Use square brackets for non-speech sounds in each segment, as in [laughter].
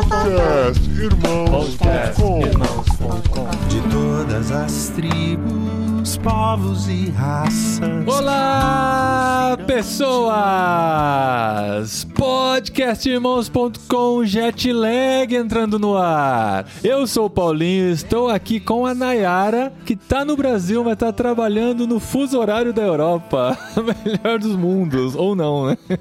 Podcast Irmãos.com De todas as tribos, povos e raças. Olá, pessoas! Podcastirmãos.com Jetlag entrando no ar. Eu sou o Paulinho, estou aqui com a Nayara, que tá no Brasil, mas tá trabalhando no fuso horário da Europa. [laughs] Melhor dos mundos, ou não, né? [laughs]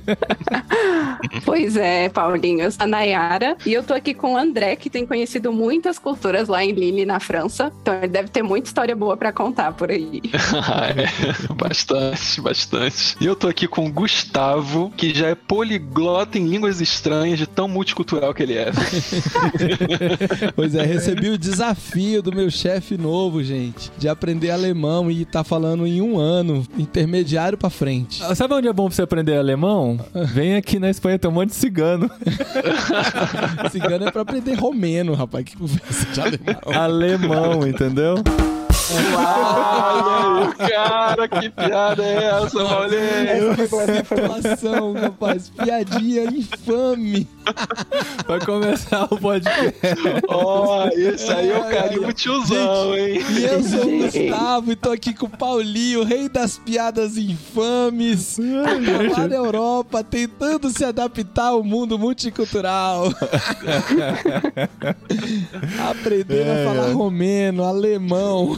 Pois é, Paulinho, eu sou a Nayara e eu tô aqui com o André, que tem conhecido muitas culturas lá em Lille, na França. Então ele deve ter muita história boa pra contar por aí. é, [laughs] bastante, bastante. E eu tô aqui com o Gustavo, que já é poliglota em línguas estranhas, de tão multicultural que ele é. [laughs] Pois é, recebi o desafio do meu chefe novo, gente, de aprender alemão e tá falando em um ano, intermediário pra frente. Ah, Sabe onde é bom pra você aprender alemão? [laughs] Vem aqui na Espanha, tem um monte de cigano. [laughs] Cigano é pra aprender romeno, rapaz, que conversa de alemão. Alemão, entendeu? Cara, que piada é essa, Paulinho? Informação, rapaz, piadinha infame. Vai começar o podcast. Ó, esse aí é o carimbo tiozão, hein? E eu sou o. Gustavo e tô aqui com o Paulinho, rei das piadas infames, lá na Europa, tentando se adaptar ao mundo multicultural. [laughs] Aprendendo a falar romeno, alemão.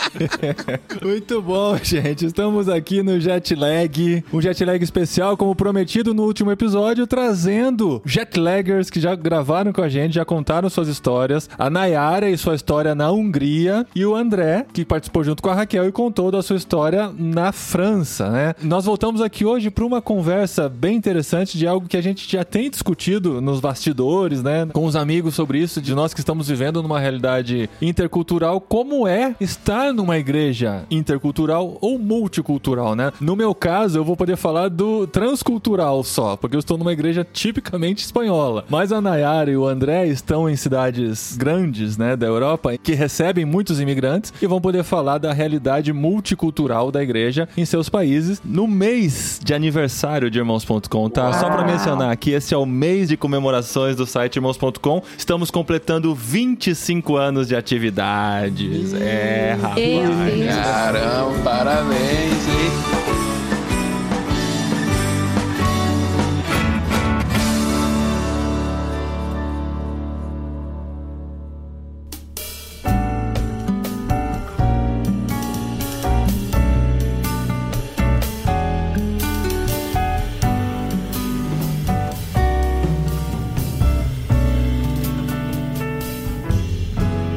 [laughs] Muito bom, gente. Estamos aqui no Jetlag, um Jetlag especial, como prometido no último episódio, trazendo Jetlaggers que já gravaram com a gente, já contaram suas histórias. A Nayara e sua história na Hungria e o André, que participou junto com a Raquel e contou da sua história na França, né? Nós voltamos aqui hoje para uma conversa bem interessante de algo que a gente já tem discutido nos bastidores, né? Com os amigos sobre isso, de nós que estamos vivendo numa realidade intercultural, como é estar numa igreja intercultural ou multicultural, né? No meu caso, eu vou poder falar do transcultural só, porque eu estou numa igreja tipicamente espanhola. Mas a Nayara e o André estão em cidades grandes, né, da Europa, que recebem muitos imigrantes e vão poder falar da realidade multicultural da igreja em seus países no mês de aniversário de irmãos.com, tá? Só pra mencionar que esse é o mês de comemorações do site irmãos.com. Estamos completando 25 anos de atividades. É, rapaz. Meu Deus. Caramba, parabéns, hein?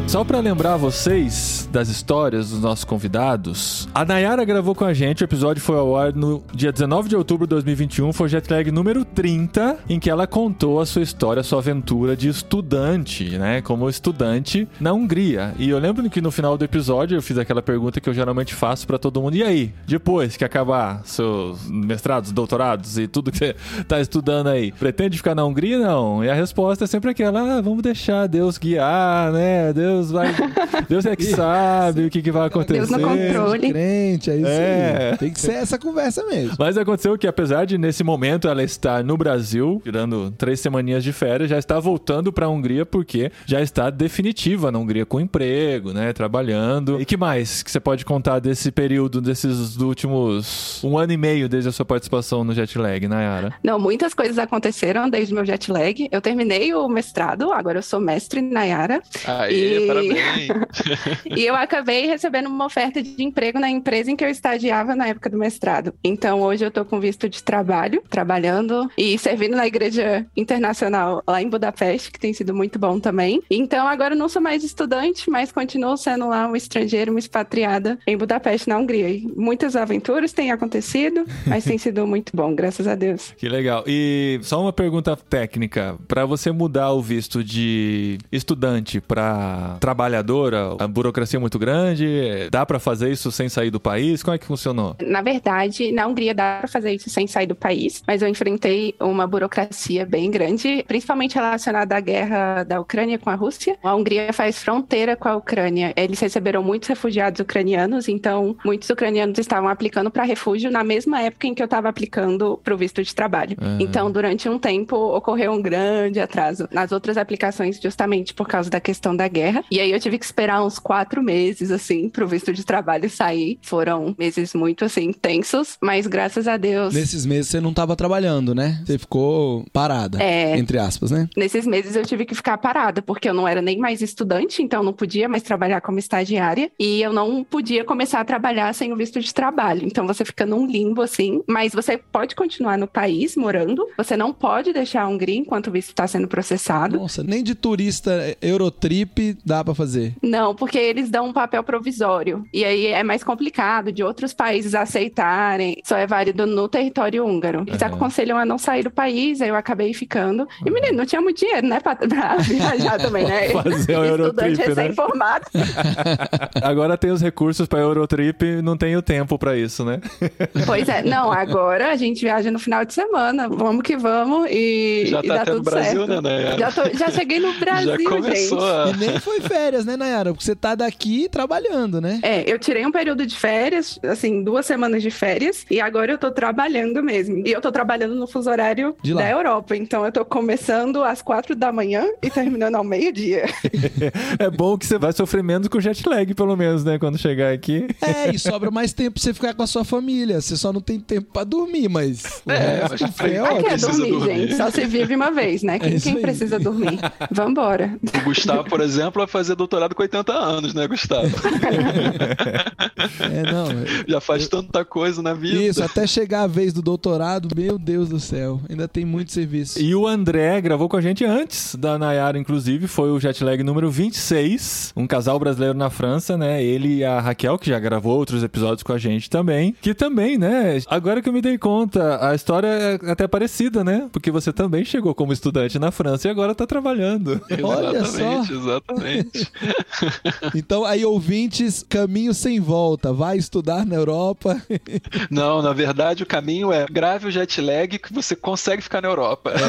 Só pra lembrar vocês das histórias dos nossos convidados, a Nayara gravou com a gente, o episódio foi ao ar no dia 19 de outubro de 2021, foi o Jetlag número 30, em que ela contou a sua história, a sua aventura de estudante, né, como estudante na Hungria. E eu lembro que no final do episódio eu fiz aquela pergunta que eu geralmente faço pra todo mundo, e aí, depois que acabar seus mestrados, doutorados e tudo que você tá estudando aí, pretende ficar na Hungria? Não. E a resposta é sempre aquela, ah, vamos deixar Deus guiar, né, Deus vai... [laughs] Deus é que sabe o que, que vai acontecer. Deus no controle. Crente, é isso É. aí. Tem que ser essa conversa mesmo. Mas aconteceu que, apesar de nesse momento ela estar no Brasil, tirando três semaninhas de férias, já está voltando para a Hungria porque já está definitiva na Hungria com emprego, né? Trabalhando. E que mais que você pode contar desse período, desses últimos um ano e meio desde a sua participação no Jetlag, Nayara? Não, muitas coisas aconteceram desde o meu jet lag. Eu terminei o mestrado, agora eu sou mestre na Yara. Aê, E- parabéns. [laughs] E eu acabei recebendo uma oferta de emprego na empresa em que eu estagiava na época do mestrado. Então hoje eu tô com visto de trabalho, trabalhando e servindo na igreja internacional lá em Budapeste, que tem sido muito bom também. Então agora eu não sou mais estudante, mas continuo sendo lá um estrangeiro, uma expatriada em Budapeste, na Hungria. E muitas aventuras têm acontecido, mas tem sido muito bom, graças a Deus. Que legal. E só uma pergunta técnica. Para você mudar o visto de estudante para trabalhadora? A burocracia muito grande? Dá pra fazer isso sem sair do país? Como é que funcionou? Na verdade, na Hungria dá para fazer isso sem sair do país, mas eu enfrentei uma burocracia bem grande, principalmente relacionada à guerra da Ucrânia com a Rússia. A Hungria faz fronteira com a Ucrânia. Eles receberam muitos refugiados ucranianos, então muitos ucranianos estavam aplicando para refúgio na mesma época em que eu estava aplicando para o visto de trabalho. Ah. Então, durante um tempo, ocorreu um grande atraso nas outras aplicações, justamente por causa da questão da guerra. E aí eu tive que esperar uns quatro meses, assim, para o visto de trabalho sair. Foram meses muito, assim, tensos, mas graças a Deus. Nesses meses você não tava trabalhando, né? Você ficou parada, É. entre aspas, né? Nesses meses eu tive que ficar parada, porque eu não era nem mais estudante, então não podia mais trabalhar como estagiária, e eu não podia começar a trabalhar sem o visto de trabalho. Então você fica num limbo assim, mas você pode continuar no país morando, você não pode deixar a Hungria enquanto o visto está sendo processado. Nossa, nem de turista Eurotrip dá pra fazer. Não, porque eles dão um papel provisório. E aí é mais complicado de outros países aceitarem. Só é válido no território húngaro. Eles Aham. aconselham a não sair do país, aí eu acabei ficando. E, menino, não tinha muito dinheiro, né? Pra, pra [laughs] viajar também, né? [laughs] Fazer o Eurotrip, Estudante né? recém-formado. [laughs] Agora tem os recursos pra Eurotrip, não tem o tempo pra isso, né? Pois é. Não, agora a gente viaja no final de semana. Vamos que vamos e, Já e tá dá até no tudo Brasil, certo. né, Nayara? Já, tô- já cheguei no Brasil, Já começou gente. a. E nem foi férias, né, Nayara? Porque você tá daqui trabalhando, né? É, eu tirei um período de férias, assim, duas semanas de férias, e agora eu tô trabalhando mesmo. E eu tô trabalhando no fuso horário da Europa. Então eu tô começando às quatro da manhã e terminando ao meio-dia. [laughs] É bom que você vai sofrer menos com jet lag, pelo menos, né? Quando chegar aqui. É, e sobra mais tempo pra você ficar com a sua família. Você só não tem tempo pra dormir, mas. É, mas é que precisa dormir, dormir. gente? Só se vive uma vez, né? [laughs] Quem, isso quem precisa dormir? Vambora. O Gustavo, por exemplo, vai fazer doutorado com 80 anos, né, Gustavo? [laughs] É, não. Já faz tanta coisa na vida. Isso, até chegar a vez do doutorado, meu Deus do céu. Ainda tem muito serviço. E o André gravou com a gente antes da Nayara, inclusive, foi o jet lag número 26, um casal brasileiro na França, né? Ele e a Raquel, que já gravou outros episódios com a gente também, que também, né? Agora que eu me dei conta, a história é até parecida, né? Porque você também chegou como estudante na França e agora tá trabalhando. Olha só. Exatamente, exatamente. [laughs] Então, aí, ouvintes, caminho sem volta. Vai estudar na Europa. [laughs] Não, na verdade, o caminho é grave o jet lag que você consegue ficar na Europa. [laughs]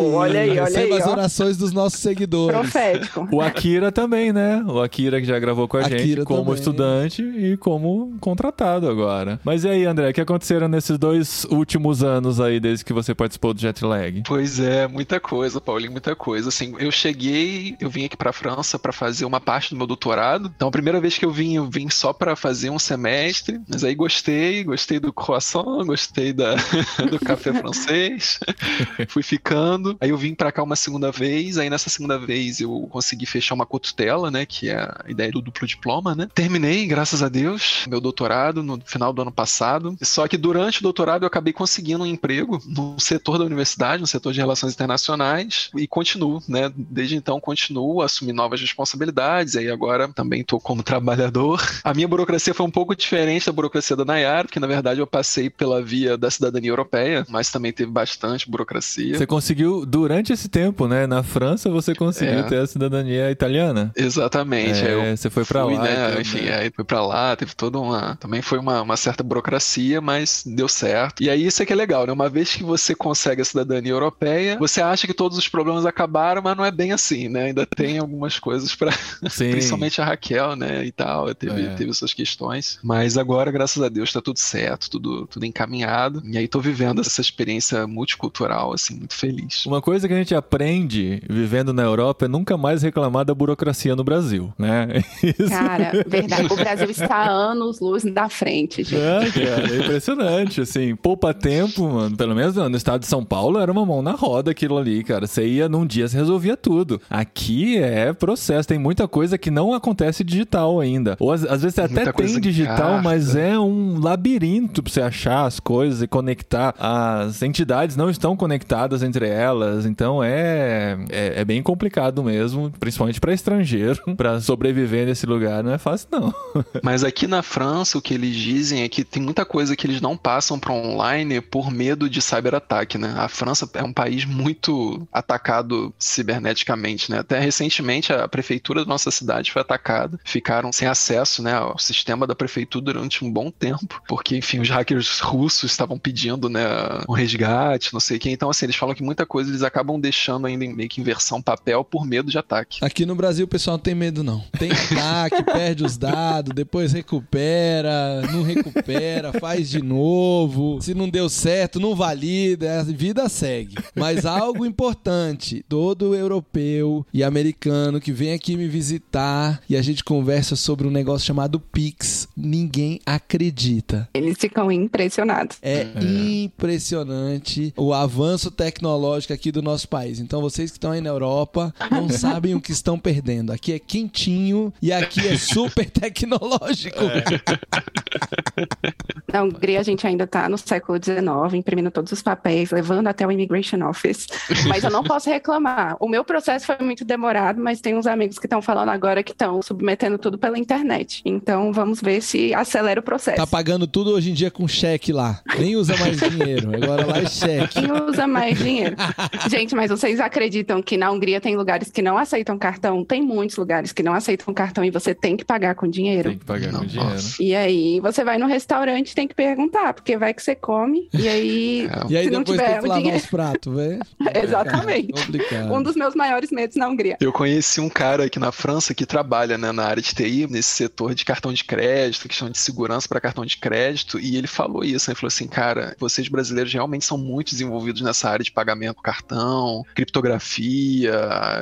Oh, olha aí, olha aí, Receba as ó. orações dos nossos seguidores. Profético. O Akira também, né? O Akira que já gravou com a gente Akira como também. estudante e como contratado agora. Mas e aí, André, o que aconteceram nesses dois últimos anos aí, desde que você participou do jet lag? Pois é, muita coisa, Paulinho, muita coisa. Assim, eu cheguei, eu vim aqui pra França pra fazer uma parte do meu doutorado. Então, a primeira vez que eu vim, eu vim só pra fazer um semestre. Mas aí gostei, gostei do croissant, gostei da, [laughs] do café francês. [laughs] Fui ficando. Aí eu vim pra cá uma segunda vez. Aí nessa segunda vez eu consegui fechar uma cotutela, né? Que é a ideia do duplo diploma, né? Terminei, graças a Deus, meu doutorado no final do ano passado. Só que durante o doutorado eu acabei conseguindo um emprego no setor da universidade, no setor de relações internacionais, e continuo, né? Desde então continuo a assumir novas responsabilidades. Aí agora também como trabalhador. A minha burocracia foi um pouco diferente da burocracia da Nayara, porque na verdade eu passei pela via da cidadania europeia, mas também teve bastante burocracia. Você conseguiu, durante esse tempo, né? Na França, você conseguiu É. ter a cidadania italiana. Exatamente. É, você foi pra fui, lá Né? tudo, Enfim, né? aí fui pra lá, teve toda uma. Também foi uma, uma certa burocracia, mas deu certo. E aí isso é que é legal, né? Uma vez que você consegue a cidadania europeia, você acha que todos os problemas acabaram, mas não é bem assim, né? Ainda tem algumas coisas pra. [laughs] Sim. Principalmente a Raquel, né? E tal. Teve, É. teve suas questões. Mas agora, graças a Deus, tá tudo certo, tudo, tudo encaminhado. E aí tô vivendo essa experiência multicultural, assim, muito feliz. Uma coisa que a gente aprende vivendo na Europa é nunca mais reclamar da burocracia no Brasil, né? [laughs] Isso. Cara, verdade. O Brasil está anos luz da frente, gente. É, cara, é impressionante, assim, poupa tempo, mano. Pelo menos no estado de São Paulo era uma mão na roda aquilo ali, cara. Você ia num dia, você resolvia tudo. Aqui é processo, tem muita coisa que não acontece digital ainda. Ou às, às vezes até Muita coisa tem em digital, carta. mas é um labirinto pra você achar as coisas e conectar. As entidades não estão conectadas entre elas, então é, é, é bem complicado mesmo, principalmente pra estrangeiro, [laughs] pra sobreviver nesse lugar. Não é fácil, não. [laughs] Mas aqui na França, o que eles dizem é que tem muita coisa que eles não passam para online por medo de cyberataque, né? A França é um país muito atacado ciberneticamente, né? Até recentemente a prefeitura da nossa cidade foi atacada, ficaram sem acesso, né, ao sistema da prefeitura durante um bom tempo, porque, enfim, os hackers russos estavam pedindo, né, um resgate, não sei o que. Então, assim, eles falam que muita coisa eles acabam deixando ainda em meio que em versão papel por medo de ataque. Aqui no Brasil o pessoal não tem medo, não. Tem ataque, [laughs] perde os dados, depois recupera, não recupera, faz de novo. Se não deu certo, não valida, a vida segue. Mas algo importante: todo europeu e americano que vem aqui me visitar e a gente conversa sobre um negócio chamado Pix, ninguém acredita. Eles ficam impressionados. É, impressionante o avanço tecnológico aqui do nosso país. Então, vocês que estão aí na Europa não [laughs] sabem o que estão perdendo. Aqui é quentinho e aqui é super [laughs] tecnológico. Na Hungria, a gente ainda está no século XIX, imprimindo todos os papéis, levando até o Immigration Office. Mas eu não posso reclamar. O meu processo foi muito demorado, mas tem uns amigos que estão falando agora que estão submetendo tudo pela internet. Então, vamos ver se acelera o processo. Tá pagando tudo hoje em dia com cheque lá. Nem usa mais [laughs] dinheiro. Agora lá é cheque. Quem usa mais dinheiro? [laughs] Gente, mas vocês acreditam que na Hungria tem lugares que não aceitam cartão? Tem muitos lugares que não aceitam cartão e você tem que pagar com dinheiro. Tem que pagar Não com dinheiro. E aí você vai no restaurante e tem que perguntar, porque vai que você come, e aí, E aí se não depois tiver tem que o lavar dinheiro. os pratos, velho. [laughs] Exatamente. Complicado. Um dos meus maiores medos na Hungria. Eu conheci um cara aqui na França que trabalha né, na área de TI, nesse setor de cartão de crédito, questão de segurança para cartão de crédito, e ele falou isso. né? Ele falou assim: cara, vocês brasileiros realmente são muito desenvolvidos nessa área de pagamento com cartão, criptografia,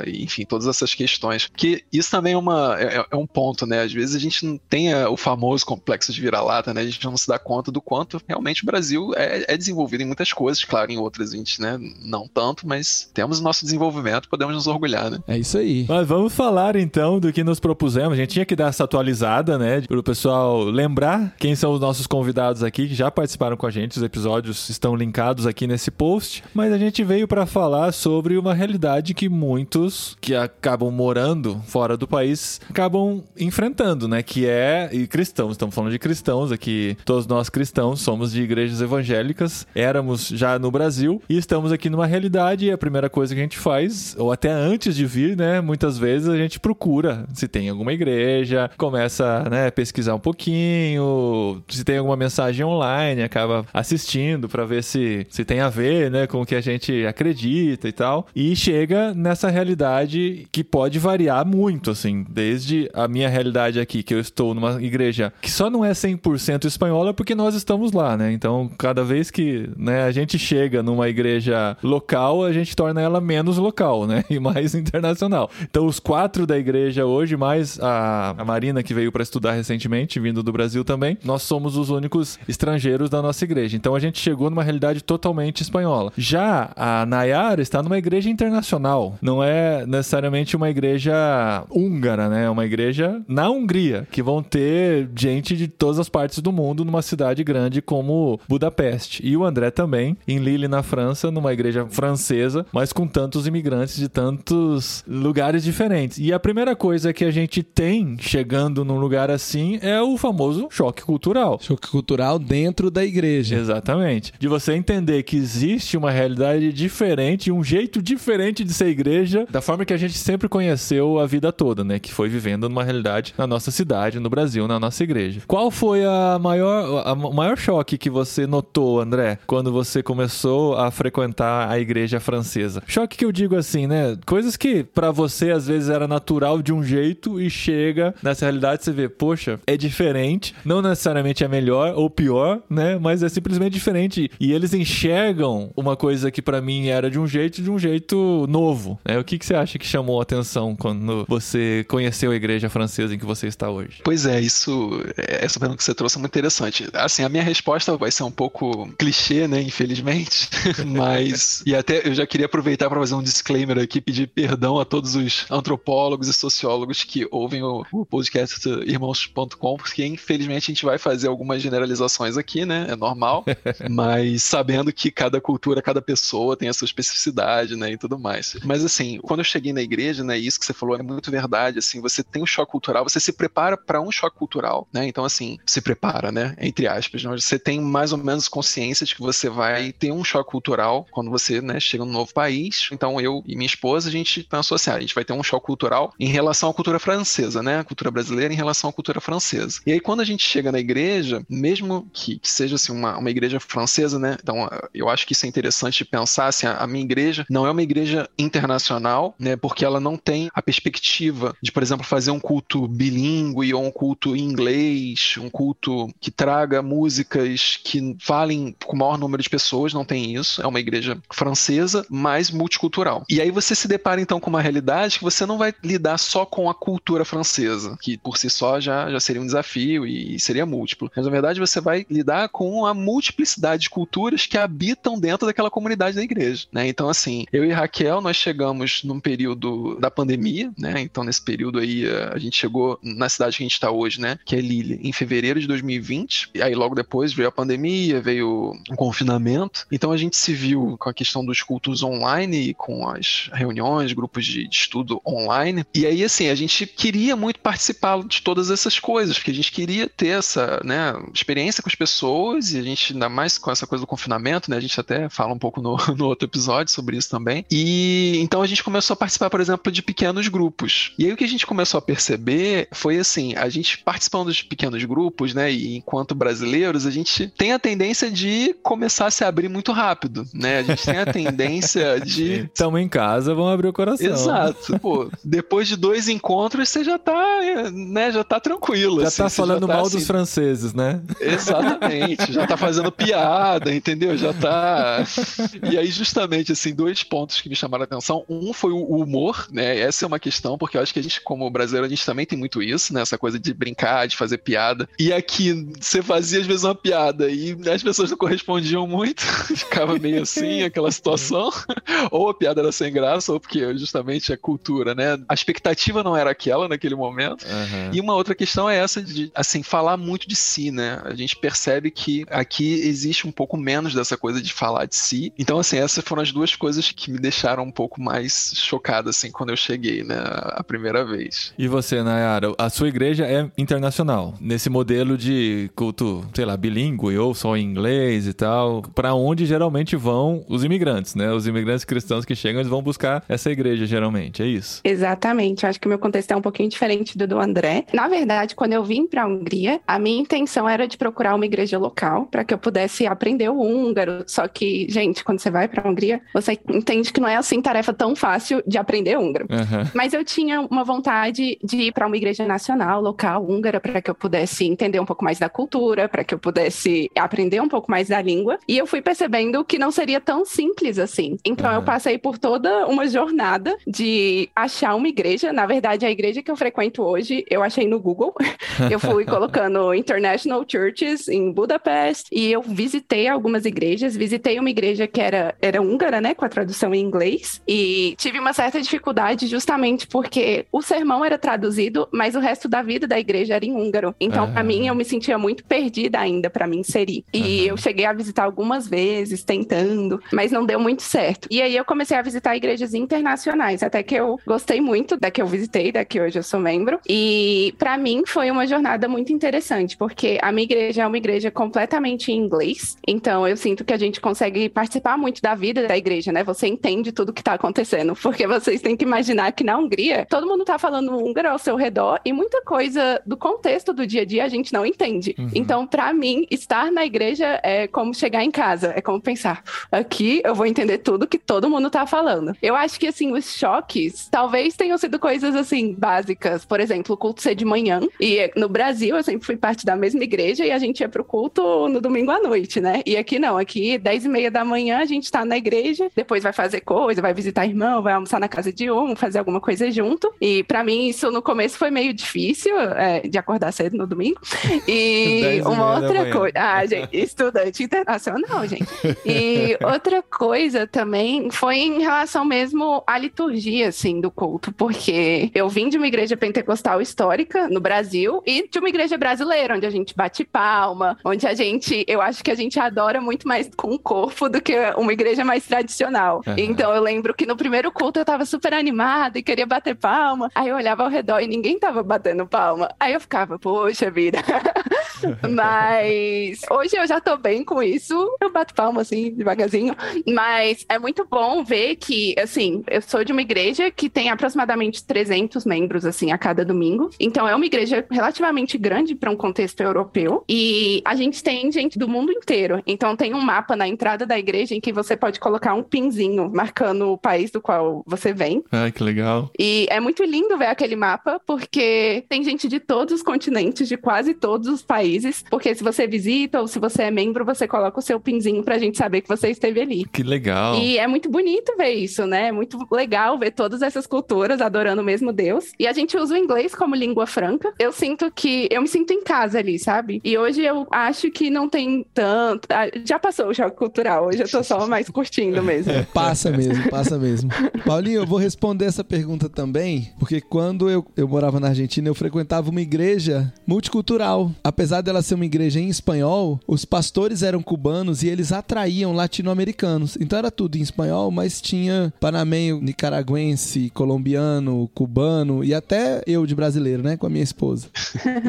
enfim, todas essas questões. Porque isso também é, uma, é, é um ponto, né? Às vezes a gente não tem é, o famoso complexo de vira-lata, né? A gente não se dá conta do quanto realmente o Brasil é, é desenvolvido em muitas coisas, claro, em outras a gente né, não tanto, mas temos o nosso desenvolvimento, podemos nos orgulhar, né? É isso aí. Mas vamos falar então do que nos propusemos. A gente tinha que dar essa atualizada, né? Para o pessoal lembrar quem são os nossos convidados aqui que já participaram com a gente. Os episódios estão linkados aqui nesse post. Mas a gente veio para falar sobre uma realidade que muitos que acabam morando fora do país acabam enfrentando, né? Que é. E cristãos, estamos falando de cristãos aqui. Todos nós cristãos somos de igrejas evangélicas. Éramos já no Brasil e estamos aqui numa realidade. E a primeira coisa que a gente faz, ou até antes de vir, né? Muitas vezes a gente procura se tem alguma igreja, começa né, pesquisar um pouquinho, se tem alguma mensagem online, acaba assistindo para ver se, se tem a ver né, com o que a gente acredita e tal. E chega nessa realidade que pode variar muito, assim, desde a minha realidade aqui, que eu estou numa igreja que só não é 100% espanhola porque nós estamos lá, né? Então, cada vez que né, a gente chega numa igreja local, a gente torna ela menos local, né? [laughs] E mais internacional. Então, os quatro da igreja hoje, mais a, a Marina que veio para estudar recentemente, vindo do Brasil também, nós somos os únicos estrangeiros da nossa igreja. Então, a gente chegou numa realidade totalmente espanhola. Já a Nayara está numa igreja internacional. Não é necessariamente uma igreja húngara, né? É uma igreja na Hungria, que vão ter gente de todas as partes do mundo numa cidade grande como Budapeste. E o André também, em Lille, na França, numa igreja francesa, mas com tantos imigrantes de tantos lugares diferentes. E a primeira coisa que a gente tem chegando num lugar assim é o famoso choque cultural. Choque cultural dentro da igreja. Exatamente. De você entender que existe uma realidade diferente, um jeito diferente de ser igreja, da forma que a gente sempre conheceu a vida toda, né? Que foi vivendo numa realidade na nossa cidade, no Brasil, na nossa igreja. Qual foi a maior, a, maior choque que você notou, André, quando você começou a frequentar a igreja francesa? Choque que eu digo assim, né? Coisas que pra você às vezes era natural de um jeito e chega nessa realidade você vê, poxa, é diferente, não necessariamente é melhor ou pior, né? Mas é simplesmente diferente e eles enxergam uma coisa que pra mim era de um jeito de um jeito novo, né? O que que você acha que chamou a atenção quando você conheceu a igreja francesa em que você está hoje? Pois é, isso, essa pergunta que você trouxe é muito interessante. Assim, a minha resposta vai ser um pouco clichê, né, infelizmente, [laughs] mas e até eu já queria aproveitar para fazer um disclaimer aqui, pedir perdão a todos os antropólogos e sociólogos que ouvem o, o podcast irmãos.com, porque infelizmente a gente vai fazer algumas generalizações aqui, né, é normal, [laughs] mas sabendo que cada cultura, cada pessoa tem a sua especificidade, né, e tudo mais. Mas assim, quando eu cheguei na igreja, né, isso que você falou é muito verdade, assim, você tem um choque cultural, você se prepara para um choque cultural, né? Então assim, se prepara, né, entre aspas, né? você tem mais ou menos consciência de que você vai ter um choque cultural quando você, né, chega num novo país. Então eu e minha esposa, a gente pensou assim, ah, a gente vai ter um choque cultural em relação à cultura francesa, né? A cultura brasileira em relação à cultura francesa. E aí, quando a gente chega na igreja, mesmo que, que seja assim, uma, uma igreja francesa, né? Então, eu acho que isso é interessante pensar assim, a, a minha igreja não é uma igreja internacional, né? Porque ela não tem a perspectiva de, por exemplo, fazer um culto bilíngue ou um culto em inglês, um culto que traga músicas que falem com o maior número de pessoas, não tem isso. É uma igreja francesa, mas multicultural. E aí você se depara então com uma realidade que você não vai lidar só com a cultura francesa, que por si só já, já seria um desafio e seria múltiplo. Mas na verdade você vai lidar com a multiplicidade de culturas que habitam dentro daquela comunidade da igreja. Né? Então, assim, eu e Raquel, nós chegamos num período da pandemia, né? Então, nesse período aí, a gente chegou na cidade que a gente está hoje, né? Que é Lille, em fevereiro de 2020. E aí, logo depois, veio a pandemia, veio o confinamento. Então, a gente se viu com a questão dos cultos online, com as reuniões, grupos de, de estudo online. E aí, assim, a gente queria muito participar de todas essas coisas, porque a gente queria ter essa, né, experiência com as pessoas e a gente, ainda mais com essa coisa do confinamento, né? A gente até fala um pouco no, [laughs] no outro episódio sobre isso também. E então a gente começou a participar, por exemplo, de pequenos grupos. E aí o que a gente começou a perceber foi assim, a gente participando dos pequenos grupos, né, e enquanto brasileiros, a gente tem a tendência de começar a se abrir muito rápido, né? A gente tem a tendência de [laughs] Estamos em casa, vamos abrir o coração. Exato. Pô, depois de dois encontros, você já tá, né, já tá tranquilo. Já assim, tá falando tá, mal assim, dos franceses, né? Exatamente, já tá fazendo piada, entendeu? Já tá. E aí, justamente, assim, dois pontos que me chamaram a atenção. Um foi o humor, né? Essa é uma questão, porque eu acho que a gente, como brasileiro, a gente também tem muito isso, né? Essa coisa de brincar, de fazer piada. E aqui, você fazia às vezes uma piada e as pessoas não correspondiam muito, [laughs] ficava meio assim, aquela situação. ou a piada era sem graça, ou porque justamente é cultura, né? A expectativa não era aquela naquele momento. Aham. E uma outra questão é essa de, assim, falar muito de si, né? A gente percebe que aqui existe um pouco menos dessa coisa de falar de si. Então, assim, essas foram as duas coisas que me deixaram um pouco mais chocado, assim, quando eu cheguei, né? A primeira vez. E você, Nayara, a sua igreja é internacional, nesse modelo de culto, sei lá, bilíngue ou só em inglês e tal, para onde geralmente vão os imigrantes, né? Os imigrantes cristãos que chegam, eles vão buscar essa igreja geralmente, é isso? Exatamente. Eu acho que o meu contexto é um pouquinho diferente do do André. Na verdade, quando eu vim para a Hungria, a minha intenção era de procurar uma igreja local para que eu pudesse aprender o húngaro. Só que, gente, quando você vai para a Hungria, você entende que não é assim tarefa tão fácil de aprender húngaro. Aham. Mas eu tinha uma vontade de ir para uma igreja nacional, local, húngara, para que eu pudesse entender um pouco mais da cultura, para que eu pudesse aprender um pouco mais da língua. E eu fui percebendo que não seria tão simples assim. Então eu Aham. passei por toda uma jornada de achar uma igreja. Na verdade, a igreja que eu frequento hoje, eu achei no Google. [laughs] Eu fui colocando International Churches em Budapest e eu visitei algumas igrejas. Visitei uma igreja que era, era húngara, né, com a tradução em inglês. E tive uma certa dificuldade justamente porque o sermão era traduzido, mas o resto da vida da igreja era em húngaro. Então, Ah. pra mim, eu me sentia muito perdida ainda pra me inserir. E Aham. eu cheguei a visitar algumas vezes, tentando, mas não deu muito certo. E aí eu comecei a visitar igrejas internacionais, até que eu gostei muito da que eu visitei, da que hoje eu sou membro. E pra mim foi uma jornada muito interessante, porque a minha igreja é uma igreja completamente em inglês. Então eu sinto que a gente consegue participar muito da vida da igreja, né? Você entende tudo que tá acontecendo, [laughs] porque vocês têm que imaginar que na Hungria todo mundo tá falando húngaro ao seu redor e muita coisa do contexto do dia a dia a gente não entende. Uhum. Então, pra mim, estar na igreja é como chegar em casa, é como pensar, aqui eu vou entender tudo que todo mundo tá falando. Eu acho que assim, os choques talvez tenham sido coisas assim básicas, por exemplo, o culto ser de manhã e no Brasil eu sempre fui parte da mesma igreja e a gente ia pro culto no domingo à noite, né? E aqui não, aqui 10 e meia da manhã a gente tá na igreja, depois vai fazer coisa, vai visitar irmão, vai almoçar na casa de um, fazer alguma coisa junto. E pra mim isso no começo foi meio difícil é, de acordar cedo no domingo. E [laughs] 10 uma outra coisa, ah, gente, [laughs] estudante internacional, gente. E [laughs] outra coisa também foi em relação mesmo à liturgia, assim, do culto, porque eu vim de uma igreja pentecostal histórica no Brasil e de uma igreja brasileira, onde a gente bate palma, onde a gente, eu acho que a gente adora muito mais com o corpo do que uma igreja mais tradicional. Aham. Então eu lembro que no primeiro culto eu tava super animada e queria bater palma, aí eu olhava ao redor e ninguém tava batendo palma. Aí eu ficava, poxa vida. [laughs] Mas hoje eu já tô bem com isso. Eu bato palma assim, devagarzinho. Mas é muito bom ver que, assim, eu sou de uma igreja que tem aproximadamente 300 membros, assim, a cada domingo. Então, é uma igreja relativamente grande para um contexto europeu. E a gente tem gente do mundo inteiro. Então, tem um mapa na entrada da igreja em que você pode colocar um pinzinho marcando o país do qual você vem. Ai, que legal. E é muito lindo ver aquele mapa, porque tem gente de todos os continentes, de quase todos os países. Porque se você visita ou se você é membro, você coloca o seu pinzinho pra gente saber que você esteve ali. Que legal. E é muito bonito ver isso, né? É muito legal ver todas essas culturas adorando o mesmo Deus. E a gente usa o inglês como língua franca. Eu sinto que eu me sinto em casa ali, sabe? E hoje eu acho que não tem tanto. ah, Já passou o choque cultural, hoje eu tô só mais curtindo mesmo. É, passa mesmo, passa mesmo. Paulinho, eu vou responder essa pergunta também, porque quando eu, eu morava na Argentina, eu frequentava uma igreja multicultural. Apesar dela ser uma igreja em espanhol, os pastores eram cubanos e eles atraíam latino-americanos. Então era tudo em espanhol, mas tinha panamenho, nicaragüense, colombiano, cubano e até eu de brasileiro, né, com a minha esposa.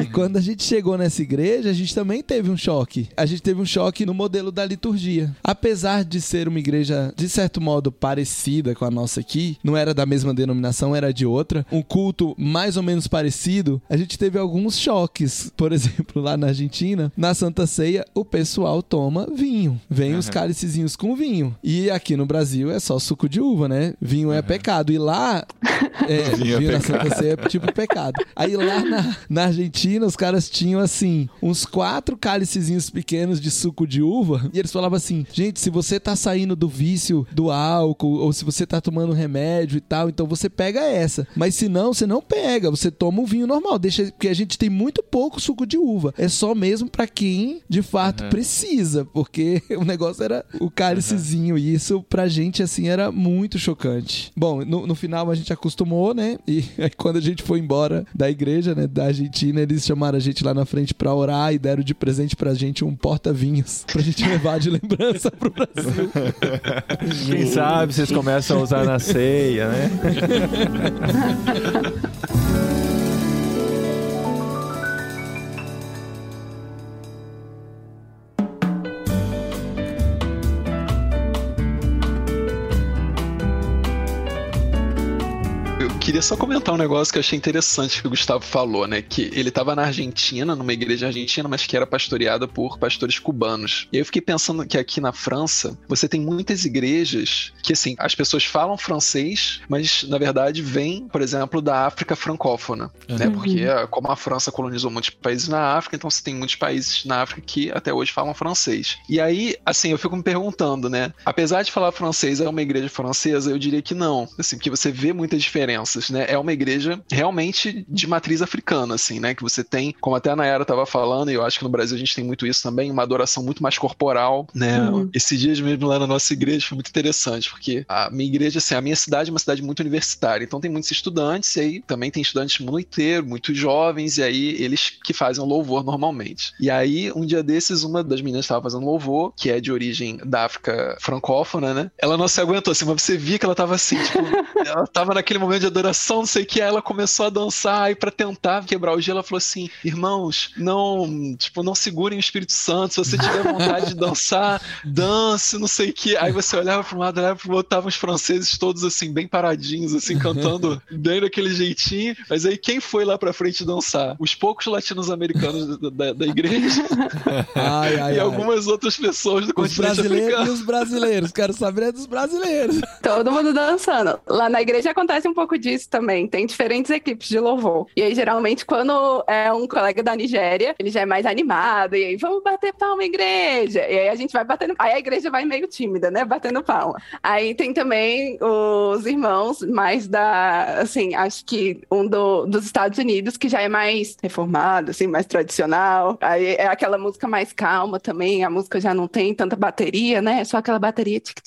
E [laughs] quando a gente chegou nessa igreja, a gente também teve um choque. A gente teve um choque no modelo da liturgia. Apesar de ser uma igreja, de certo modo, parecida com a nossa aqui, não era da mesma denominação, era de outra, um culto mais ou menos parecido, a gente teve alguns choques. Por [laughs] exemplo, lá na Argentina, na Santa Ceia, o pessoal toma vinho. Vem os cálicezinhos com vinho. E aqui no Brasil é só suco de uva, né? Vinho é pecado. E lá, [laughs] é, Vinho é vinho na pecado. Santa Ceia é tipo pecado. Aí lá na, na Argentina, os caras tinham assim, uns quatro cálicezinhos pequenos de suco de uva. E eles falavam assim: gente, se você tá saindo do vício do álcool, ou se você tá tomando remédio e tal, então você pega essa. Mas se não, você não pega, você toma um vinho normal. Deixa, porque a gente tem muito pouco suco de uva. É só mesmo pra quem de fato precisa, porque [laughs] o negócio era o cálicezinho. E isso pra gente, assim, era muito chocante. Bom, no, no final a gente acostumou, né? E [laughs] aí quando a gente foi embora da igreja, né, da Argentina, eles chamaram a gente lá na frente pra orar e deram de presente pra gente um porta-vinhos [laughs] pra gente levar de lembrança pro Brasil. [laughs] Quem sabe vocês começam a usar na ceia, né? [laughs] queria só comentar um negócio que eu achei interessante que o Gustavo falou, né? Que ele estava na Argentina, numa igreja argentina, mas que era pastoreada por pastores cubanos. E aí eu fiquei pensando que aqui na França, você tem muitas igrejas que, assim, as pessoas falam francês, mas na verdade vêm, por exemplo, da África francófona, né? Porque ah, como a França colonizou muitos países na África, então você tem muitos países na África que até hoje falam francês. E aí, assim, eu fico me perguntando, né? Apesar de falar francês, é uma igreja francesa? Eu diria que não. Assim, porque você vê muitas diferenças, né? É uma igreja realmente de matriz africana, assim, né? Que você tem, como até a Nayara estava falando, e eu acho que no Brasil a gente tem muito isso também, uma adoração muito mais corporal, né? Esses dias mesmo lá na nossa igreja foi muito interessante, porque a minha igreja, assim, a minha cidade é uma cidade muito universitária, então tem muitos estudantes, e aí também tem estudantes do mundo inteiro, muito jovens, e aí eles que fazem o louvor normalmente. E aí, um dia desses, uma das meninas estava fazendo louvor, que é de origem da África francófona, né? Ela não se aguentou, assim, mas você via que ela tava assim, tipo, [laughs] ela tava naquele momento de adoração, não sei o que, aí ela começou a dançar, aí pra tentar quebrar o gelo, ela falou assim, irmãos, não, tipo, não segurem o Espírito Santo, se você tiver vontade de dançar, [laughs] dance, não sei o que. Aí você olhava pra um lado, olhava pro outro, estavam os franceses todos, assim, bem paradinhos, assim, cantando [laughs] bem daquele jeitinho, mas aí quem foi lá pra frente dançar? Os poucos latinos-americanos da, da- da igreja [laughs] Ai, ai, e ai. algumas outras pessoas do Os continente brasileiros e os brasileiros. Quero saber é dos brasileiros. Todo mundo dançando. Lá na igreja acontece um pouco disso também. Tem diferentes equipes de louvor. E aí, geralmente, quando é um colega da Nigéria, ele já é mais animado. E aí, vamos bater palma, igreja. E aí a gente vai batendo. Aí a igreja vai meio tímida, né? Batendo palma. Aí tem também os irmãos mais da. Assim, acho que um do- dos Estados Unidos, que já é mais reformado, assim, mais tradicional. Aí é aquela música mais calma também. A música já não tem tanta bateria, né? É só aquela bateria tic,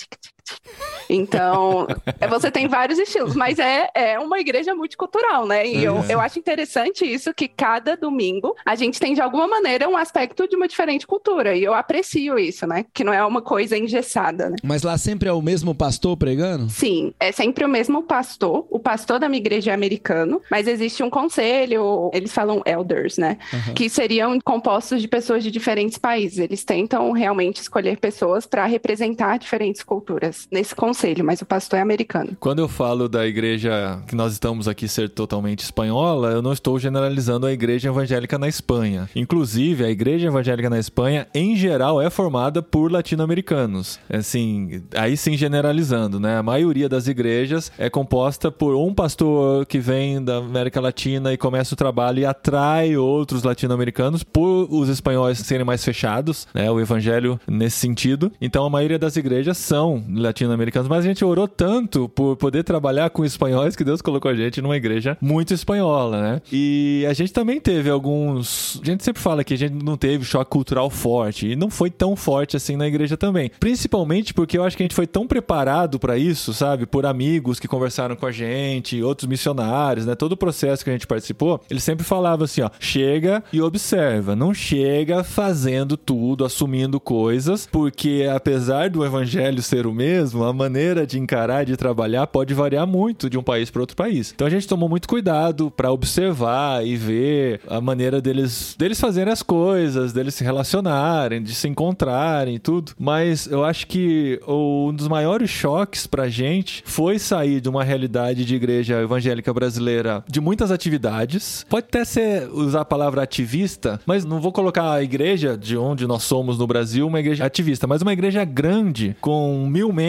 Então, é, você tem vários estilos, mas é, é uma igreja multicultural, né? E eu, eu acho interessante isso, que cada domingo a gente tem, de alguma maneira, um aspecto de uma diferente cultura. E eu aprecio isso, né? Que não é uma coisa engessada, né? Mas lá sempre é o mesmo pastor pregando? Sim, é sempre o mesmo pastor. O pastor da minha igreja é americano, mas existe um conselho, eles falam elders, né? Que seriam compostos de pessoas de diferentes países. Eles tentam realmente escolher pessoas para representar diferentes culturas. Nesse conselho, mas o pastor é americano. Quando eu falo da igreja que nós estamos aqui ser totalmente espanhola, eu não estou generalizando a igreja evangélica na Espanha. Inclusive, a igreja evangélica na Espanha, em geral, é formada por latino-americanos. Assim, aí sim generalizando, né? A maioria das igrejas é composta por um pastor que vem da América Latina e começa o trabalho e atrai outros latino-americanos por os espanhóis serem mais fechados, né? O evangelho nesse sentido. Então a maioria das igrejas são latino-americanos, mas a gente orou tanto por poder trabalhar com espanhóis que Deus colocou a gente numa igreja muito espanhola, né? E a gente também teve alguns. A gente sempre fala que a gente não teve choque cultural forte e não foi tão forte assim na igreja também. Principalmente porque eu acho que a gente foi tão preparado para isso, sabe? Por amigos que conversaram com a gente, outros missionários, né? Todo o processo que a gente participou, ele sempre falava assim, ó, chega e observa, não chega fazendo tudo, assumindo coisas, porque apesar do evangelho ser o mesmo, a maneira de encarar e de trabalhar pode variar muito de um país para outro país. Então a gente tomou muito cuidado para observar e ver a maneira deles deles fazerem as coisas, deles se relacionarem, de se encontrarem e tudo. Mas eu acho que um dos maiores choques pra gente foi sair de uma realidade de igreja evangélica brasileira de muitas atividades. Pode até ser usar a palavra ativista, mas não vou colocar a igreja de onde nós somos no Brasil uma igreja ativista, mas uma igreja grande com mil membros,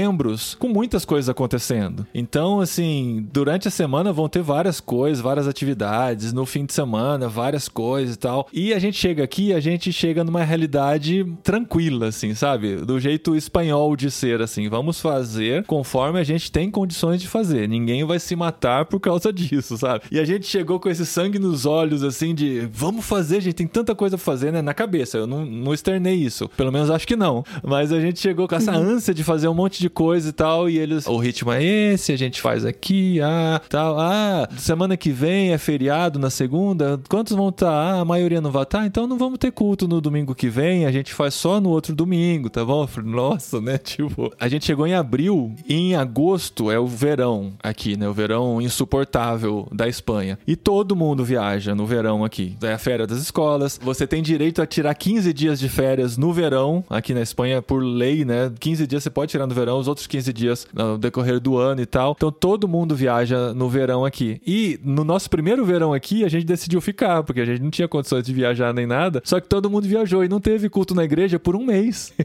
com muitas coisas acontecendo. Então, assim, durante a semana vão ter várias coisas, várias atividades, no fim de semana, várias coisas e tal. E a gente chega aqui, a gente chega numa realidade tranquila, assim, sabe? Do jeito espanhol de ser, assim. Vamos fazer conforme a gente tem condições de fazer. Ninguém vai se matar por causa [laughs] disso, sabe? E a gente chegou com esse sangue nos olhos, assim, de vamos fazer, gente, tem tanta coisa pra fazer, né? Na cabeça. Eu não, não externei isso. Pelo menos acho que não. Mas a gente chegou com essa [laughs] ânsia de fazer um monte de coisa e tal. E eles, o ritmo é esse, a gente faz aqui, ah, tal. Ah, semana que vem é feriado na segunda. Quantos vão estar? Ah, a maioria não vai estar, então não vamos ter culto no domingo que vem. A gente faz só no outro domingo, tá bom? [laughs] Nossa, né? Tipo, a gente chegou em abril e em agosto é o verão aqui, né? O verão insuportável da Espanha. E todo mundo viaja no verão aqui. É a férias das escolas. Você tem direito a tirar 15 dias de férias no verão, aqui na Espanha, por lei, né? 15 dias você pode tirar no verão, os outros 15 dias no decorrer do ano e tal. Então todo mundo viaja no verão aqui. E no nosso primeiro verão aqui, a gente decidiu ficar, porque a gente não tinha condições de viajar nem nada. Só que todo mundo viajou e não teve culto na igreja por um mês. [laughs]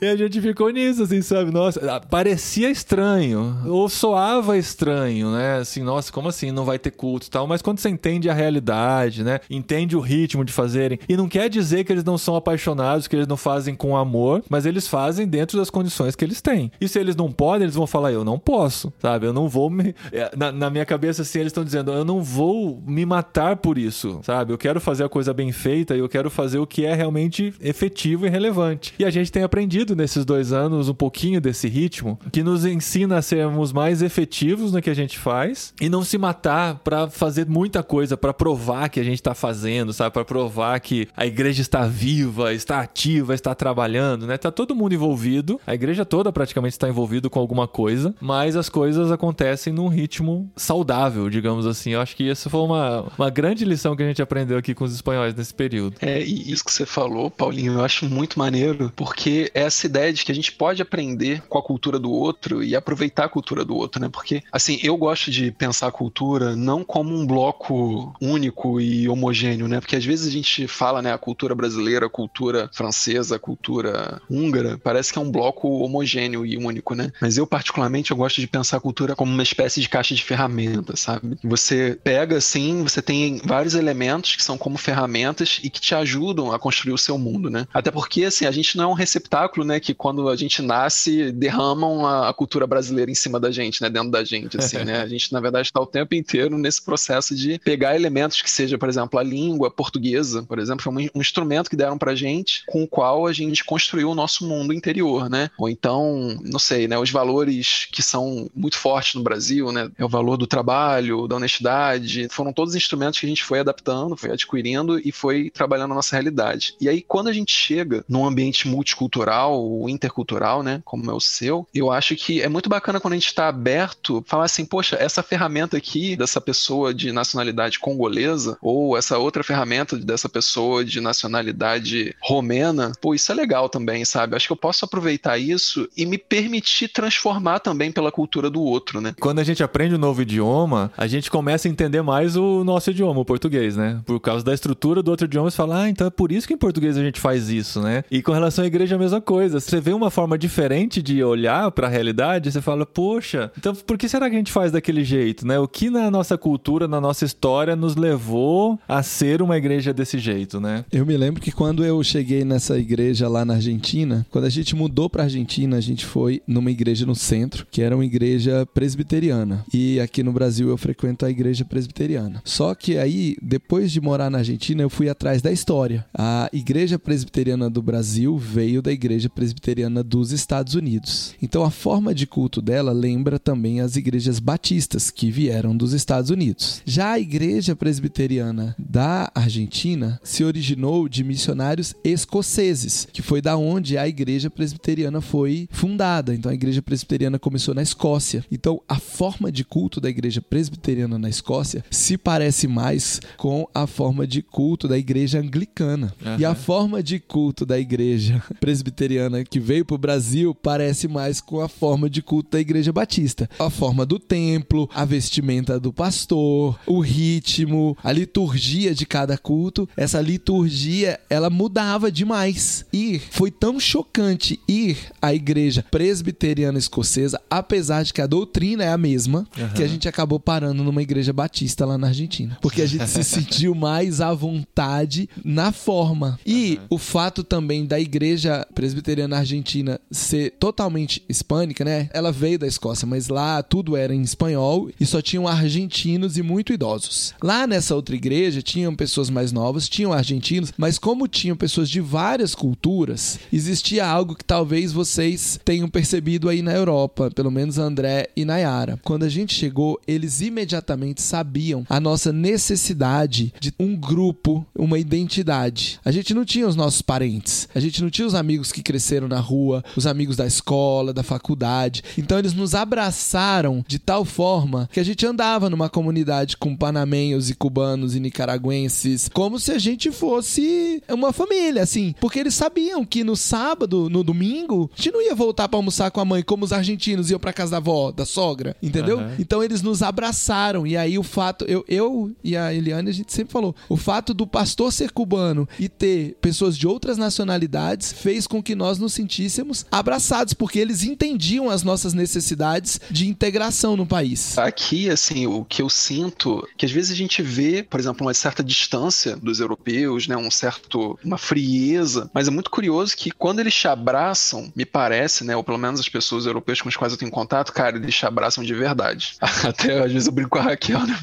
e a gente ficou nisso, assim, sabe? Nossa, parecia estranho, ou soava estranho, né? Assim, nossa, como assim não vai ter culto e tal? Mas quando você entende a realidade, né? Entende o ritmo de fazerem, e não quer dizer que eles não são apaixonados, que eles não fazem com amor, mas eles fazem dentro das condições que eles têm. E se eles não podem, eles vão falar, eu não posso, sabe? Eu não vou me. Na, na minha cabeça, assim, eles estão dizendo, eu não vou me matar por isso, sabe? Eu quero fazer a coisa bem feita e eu quero fazer o que é realmente efetivo e relevante. E a gente tem aprendido nesses dois anos um pouquinho desse ritmo que nos ensina a sermos mais efetivos no que a gente faz e não se matar para fazer muita coisa, para provar que a gente tá fazendo, sabe? Para provar que a igreja está viva, está ativa, está trabalhando, né? Tá todo mundo envolvido, a igreja toda praticamente está envolvido com alguma coisa, mas as coisas acontecem num ritmo saudável, digamos assim. Eu acho que isso foi uma, uma grande lição que a gente aprendeu aqui com os espanhóis nesse período. É, e isso que você falou, Paulinho, eu acho muito maneiro, porque é essa ideia de que a gente pode aprender com a cultura do outro e aproveitar a cultura do outro, né? Porque, assim, eu gosto de pensar a cultura não como um bloco único e homogêneo, né? Porque às vezes a gente fala, né, a cultura brasileira, a cultura francesa, a cultura húngara, parece que é um bloco homogêneo e único, né? Mas eu, particularmente, eu gosto de pensar a cultura como uma espécie de caixa de ferramentas, sabe? Você pega, assim, você tem vários elementos que são como ferramentas e que te ajudam a construir o seu mundo, né? Até porque, assim, a gente não é um receptáculo, né, que quando a gente nasce, derramam a, cultura brasileira em cima da gente, né, dentro da gente, assim, né? A gente, na verdade, está o tempo inteiro nesse processo de pegar elementos que seja, por exemplo, a língua portuguesa, por exemplo, foi um, um instrumento que deram pra gente com o qual a gente construiu o nosso mundo interior, né? Ou então, não sei, né, os valores que são muito fortes no Brasil, né? É o valor do trabalho, da honestidade, foram todos instrumentos que a gente foi adaptando, foi adquirindo e foi trabalhando a nossa realidade. E aí, quando a gente chega num ambiente multicultural ou intercultural, né, como é o seu, eu acho que é muito bacana quando a gente está aberto, falar assim, poxa, essa ferramenta aqui dessa pessoa de nacionalidade congolesa ou essa outra ferramenta dessa pessoa de nacionalidade romena, pô, isso é legal também, sabe? Acho que eu posso aproveitar isso e me permitir transformar também pela cultura do outro, né? Quando a gente aprende um novo idioma, a gente começa a entender mais o nosso idioma, o português, né? Por causa da estrutura do outro idioma, você fala, ah, então é por isso que em português a gente faz isso, né? E com relação à igreja é a mesma coisa. Você vê uma forma diferente de olhar para a realidade, você fala, poxa, então por que será que a gente faz daquele jeito, né? O que na nossa cultura, na nossa história nos levou a ser uma igreja desse jeito, né? Eu me lembro que quando eu cheguei nessa igreja lá na Argentina, quando a gente mudou pra Argentina, a gente foi numa igreja no centro, que era uma igreja presbiteriana. E aqui no Brasil eu frequento a igreja presbiteriana. Só que aí, depois de morar na Argentina, eu fui atrás da história. A igreja presbiteriana do Brasil veio da igreja presbiteriana dos Estados Unidos. Então a forma de culto dela lembra também as igrejas batistas que vieram dos Estados Unidos. Já a igreja presbiteriana da Argentina se originou de missionários escoceses, que foi da onde a igreja presbiteriana foi fundada. Então a igreja presbiteriana começou na Escócia. Então a forma de culto da igreja presbiteriana na Escócia se parece mais com a forma de culto da igreja anglicana. Aham. E a forma de culto da igreja [laughs] presbiteriana que veio para o Brasil parece mais com a forma de culto da igreja batista. A forma do templo, a vestimenta do pastor, o ritmo, a liturgia de cada culto. Essa liturgia, ela mudava demais. E foi tão chocante ir à igreja presbiteriana escocesa, apesar de que a doutrina é a mesma, que a gente acabou parando numa igreja batista lá na Argentina. Porque a gente se [laughs] sentiu mais à vontade na forma. E o fato também da igreja presbiteriana argentina ser totalmente hispânica, né? Ela veio da Escócia, mas lá tudo era em espanhol e só tinham argentinos e muito idosos. Lá nessa outra igreja tinham pessoas mais novas, tinham argentinos, mas como tinham pessoas de várias culturas, existia algo que talvez vocês tenham percebido aí na Europa, pelo menos André e Nayara. Quando a gente chegou, eles imediatamente sabiam a nossa necessidade de um grupo, uma identidade. A gente não tinha os nossos parentes, a gente não tinha os amigos que cresceram na rua, os amigos da escola, da faculdade. Então eles nos abraçaram de tal forma que a gente andava numa comunidade com panamenhos e cubanos e nicaragüenses, como se a gente fosse uma família, assim. Porque eles sabiam que no sábado, no domingo, a gente não ia voltar pra almoçar com a mãe, como os argentinos iam pra casa da avó, da sogra, entendeu? Aham. Então eles nos abraçaram. E aí o fato, eu, eu e a Eliane, a gente sempre falou, o fato do pastor ser cubano e ter pessoas de outras nacionalidades fez com que nós nos sentíssemos abraçados, porque eles entendiam as nossas necessidades de integração no país. Aqui, assim, o que eu sinto, que às vezes a gente vê, por exemplo, uma certa distância dos europeus, né, um certo, uma frieza, mas é muito curioso que quando eles te abraçam, me parece, né, ou pelo menos as pessoas europeias com as quais eu tenho contato, cara, eles te abraçam de verdade. [laughs] Até às vezes eu brinco com a Raquel, né,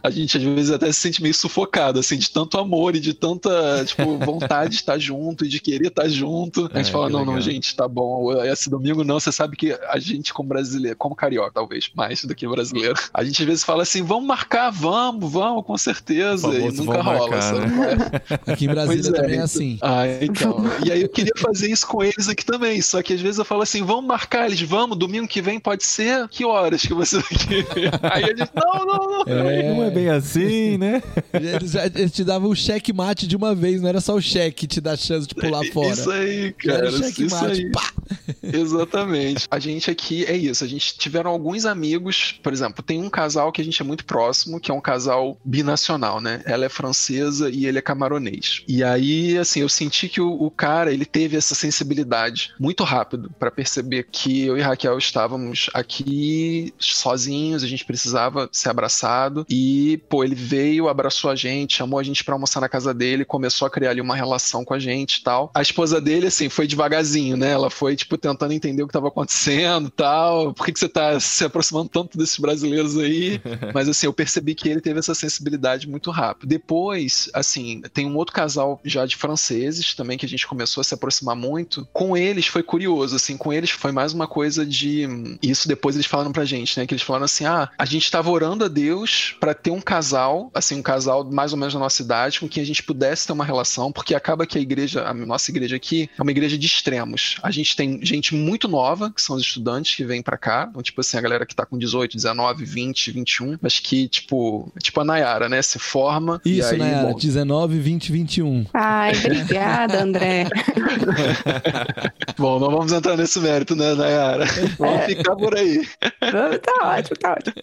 a gente às vezes até se sente meio sufocado, assim, de tanto amor e de tanta, tipo, [laughs] vontade de estar junto e de querer estar junto. A gente É, fala, não, não, legal. gente, tá bom, esse domingo não, você sabe que a gente como brasileiro, como carioca, talvez, mais do que brasileiro, a gente às vezes fala assim, vamos marcar, vamos, vamos, com certeza, O e famoso nunca rola, marcar, né? Aqui em Brasília Pois é, também é então- assim. Ah, então. E aí eu queria fazer isso com eles aqui também. Só que às vezes eu falo assim: vamos marcar, eles vamos, domingo que vem pode ser? Que horas que você vai querer? [laughs] Aí gente, não, não, não. Não é bem assim, [laughs] né? Eles, já- eles te davam o cheque mate de uma vez, não era só o cheque que te dá chance de pular fora. Isso aí, cara. era o cheque Isso mate. aí. Pá! Exatamente. A gente aqui é isso. A gente tiveram alguns amigos, por exemplo, tem um casal que a gente é muito próximo, que é um casal binacional, né? Ela é francesa e ele é camaronês. E aí, assim, eu senti que o, o cara, ele teve essa sensibilidade muito rápido pra perceber que eu e Raquel estávamos aqui sozinhos, a gente precisava ser abraçado. E, pô, ele veio, abraçou a gente, chamou a gente pra almoçar na casa dele, começou a criar ali uma relação com a gente e tal. A esposa dele, assim, foi devagarzinho, né? Ela foi, tipo, tentando entender o que tava acontecendo tal. Por que, que você tá se aproximando tanto desses brasileiros aí? [laughs] Mas, assim, eu percebi que ele teve essa sensibilidade muito rápido. Depois, assim, tem um outro casal já de franceses também que a gente começou a se aproximar muito. Com eles foi curioso, assim, com eles foi mais uma coisa de. Isso depois eles falaram pra gente, né? Que eles falaram assim: ah, a gente tava orando a Deus pra ter um casal, assim, um casal mais ou menos da nossa idade, com quem a gente pudesse ter uma relação, porque acaba que a igreja, a nossa igreja aqui, é uma igreja de extremos. A gente tem gente gente muito nova, que são os estudantes que vêm para cá. Então, tipo assim, a galera que tá com 18, 19, 20, 21, mas que, tipo, tipo a Nayara, né? Se forma. e Isso, aí, Nayara, bom, 19, 20, 21. Ai, obrigada, André. [laughs] bom, não vamos entrar nesse mérito, né, Nayara? [laughs] Vamos ficar por aí. tá ótimo, tá ótimo.